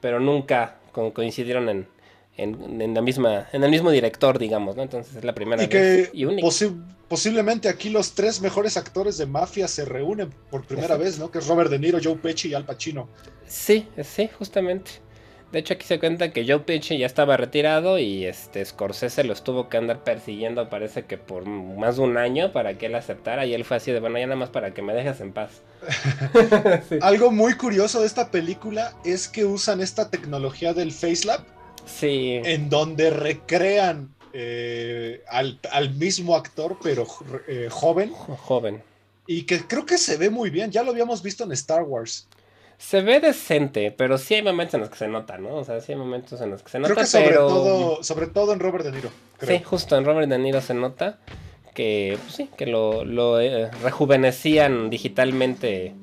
pero nunca coincidieron en, en, la misma, en el mismo director, digamos, ¿no? Entonces es la primera y vez. y única. posiblemente aquí los tres mejores actores de mafia se reúnen por primera vez, ¿no? Que es Robert De Niro, Joe Pesci y Al Pacino. Sí, sí, justamente. De hecho, aquí se cuenta que Joe Pesci ya estaba retirado y este Scorsese lo estuvo que andar persiguiendo, parece que por más de un año para que él aceptara. Y él fue así de bueno, ya nada más para que me dejes en paz. Algo muy curioso de esta película es que usan esta tecnología del FaceLab Sí. En donde recrean eh, al, mismo actor, pero eh, joven. Joven. Y que creo que se ve muy bien. Ya lo habíamos visto en Star Wars. Se ve decente, pero sí hay momentos en los que se nota, ¿no? O sea, sí hay momentos en los que se nota. Creo que sobre, todo, sobre todo en Robert De Niro. Sí, justo en Robert De Niro se nota que, pues sí, que lo, eh, rejuvenecían digitalmente,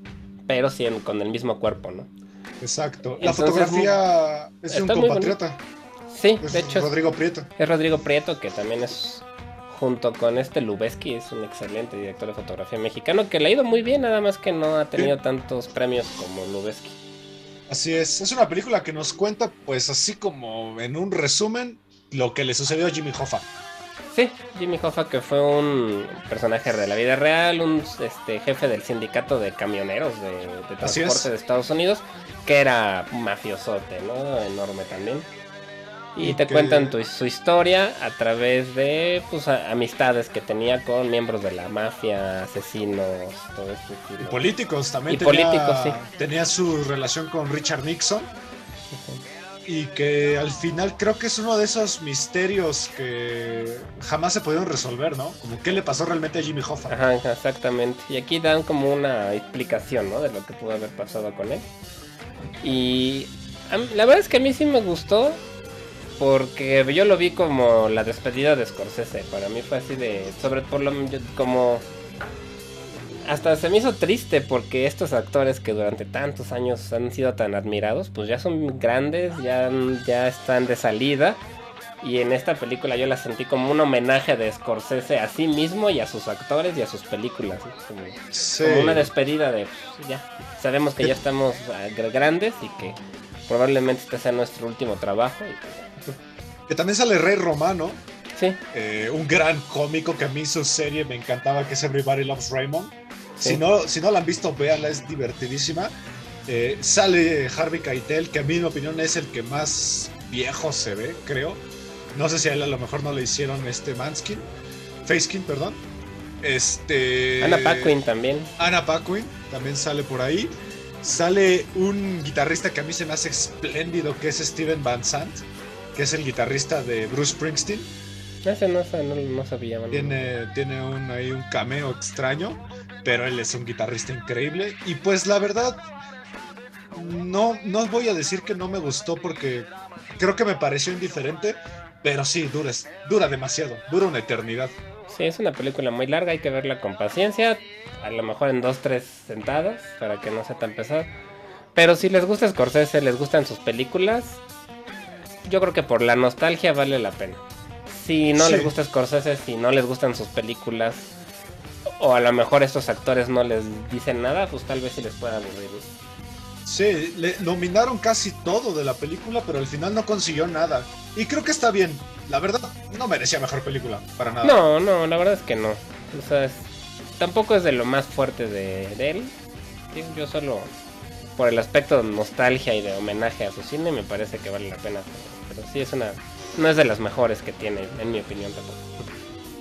pero sí con el mismo cuerpo, ¿no? Exacto. La fotografía es un compatriota. Sí, de hecho. Es Rodrigo Prieto. Es Rodrigo Prieto, que también es junto con este Lubeski, es un excelente director de fotografía mexicano que le ha ido muy bien, nada más que no ha tenido tantos premios como Lubeski. Así es, es una película que nos cuenta, pues así como en un resumen, lo que le sucedió a Jimmy Hoffa. Sí, Jimmy Hoffa que fue un personaje de la vida real, un este, jefe del sindicato de camioneros de, transporte de Estados Unidos, que era mafiosote, ¿no? Enorme también. Y, te cuentan su historia a través de pues, amistades que tenía con miembros de la mafia, asesinos, todo este tipo. Y políticos también. Y tenía, políticos, sí. Tenía su relación con Richard Nixon y que al final creo que es uno de esos misterios que jamás se pudieron resolver, ¿no? Como qué le pasó realmente a Jimmy Hoffa. Ajá, exactamente. Y aquí dan como una explicación, ¿no? De lo que pudo haber pasado con él. Y la verdad es que a mí sí me gustó porque yo lo vi como la despedida de Scorsese. Para mí fue así de, sobre lo como hasta se me hizo triste porque estos actores que durante tantos años han sido tan admirados, pues ya son grandes, ya, ya están de salida. Y en esta película yo la sentí como un homenaje de Scorsese a sí mismo y a sus actores y a sus películas. Como, una despedida de, pues, ya, sabemos que ya estamos ah, grandes y que probablemente este sea nuestro último trabajo. Que también sale Rey Romano. Sí. Eh, un gran cómico que a mí su serie me encantaba, que es Everybody Loves Raymond. Si, no, si no la han visto, véanla, es divertidísima. Eh, sale Harvey Keitel, que a mi opinión, es el que más viejo se ve, creo. No sé si a él a lo mejor no le hicieron este Manskin. Facekin, perdón. Este. Ana Paquin también. Ana Paquin también sale por ahí. Sale un guitarrista que a mí se me hace espléndido, que es Steven Van Sant, que es el guitarrista de Bruce Springsteen. Ese no, no, sabía. Tiene, tiene un, ahí un cameo extraño pero él es un guitarrista increíble. Y pues la verdad, no, no voy a decir que no me gustó porque creo que me pareció indiferente, pero sí, dura, dura demasiado, dura una eternidad. Sí, es una película muy larga, hay que verla con paciencia, a lo mejor en dos, tres sentadas, para que no sea tan pesada. Pero si les gusta Scorsese, les gustan sus películas, yo creo que por la nostalgia vale la pena. Si no les gusta Scorsese, si no les gustan sus películas, o a lo mejor estos actores no les dicen nada, pues tal vez sí les pueda aburrir. Sí, le nominaron casi todo de la película, pero al final no consiguió nada. Y creo que está bien. La verdad, no merecía mejor película, para nada. No, no, la verdad es que no. O sea, es- tampoco es de lo más fuerte de, de él. Sí, Yo solo, por el aspecto de nostalgia y de homenaje a su cine, me parece que vale la pena. Pero, pero sí es una... No es de las mejores que tiene, en mi opinión tampoco.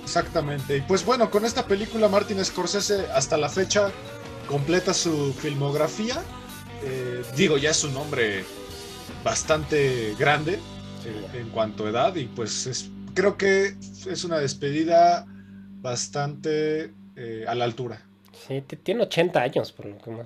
Exactamente. Y pues bueno, con esta película Martin Scorsese hasta la fecha completa su filmografía. Eh, digo, ya es un hombre bastante grande eh, en cuanto a edad y pues es- creo que es una despedida bastante eh, a la altura. Sí, tiene 80 años, por lo que más.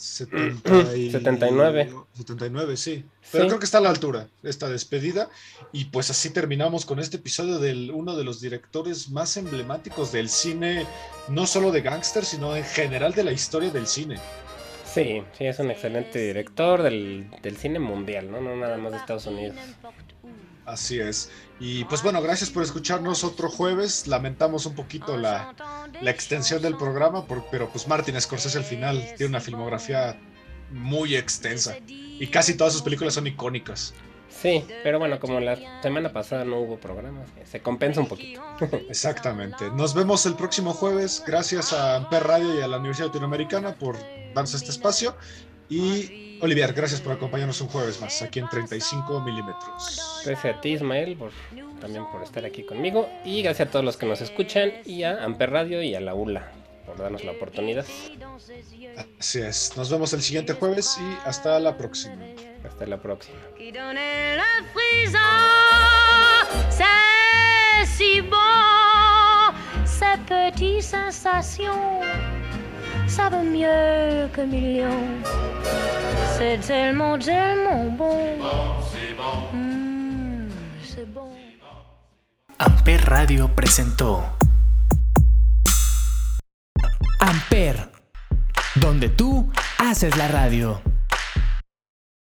70 y- 79. 79, sí. Pero Sí. creo que está a la altura esta despedida. Y pues así terminamos con este episodio de uno de los directores más emblemáticos del cine, no solo de gángster, sino en general de la historia del cine. Sí, sí, es un excelente director del, del cine mundial, ¿no? No nada más de Estados Unidos. Así es. Y pues bueno, gracias por escucharnos otro jueves. Lamentamos un poquito la, la extensión del programa, por- pero pues Martin Scorsese al final tiene una filmografía muy extensa. Y casi todas sus películas son icónicas. Sí, pero bueno, como la semana pasada no hubo programa, se compensa un poquito. Exactamente. Nos vemos el próximo jueves. Gracias a Amper Radio y a la Universidad Latinoamericana por darnos este espacio. Y Olivier, gracias por acompañarnos un jueves más aquí en 35 milímetros. Gracias a ti, Ismael, por, también por estar aquí conmigo. Y gracias a todos los que nos escuchan, y a Amper Radio y a la ULA por darnos la oportunidad. Así es. Nos vemos el siguiente jueves y hasta la próxima. Hasta la próxima. si bon, ces petites sensations. Ça mieux que millions. C'est tellement, tellement bon. Mm, c'est bon. Amper Radio presentó Amper, donde tú haces la radio.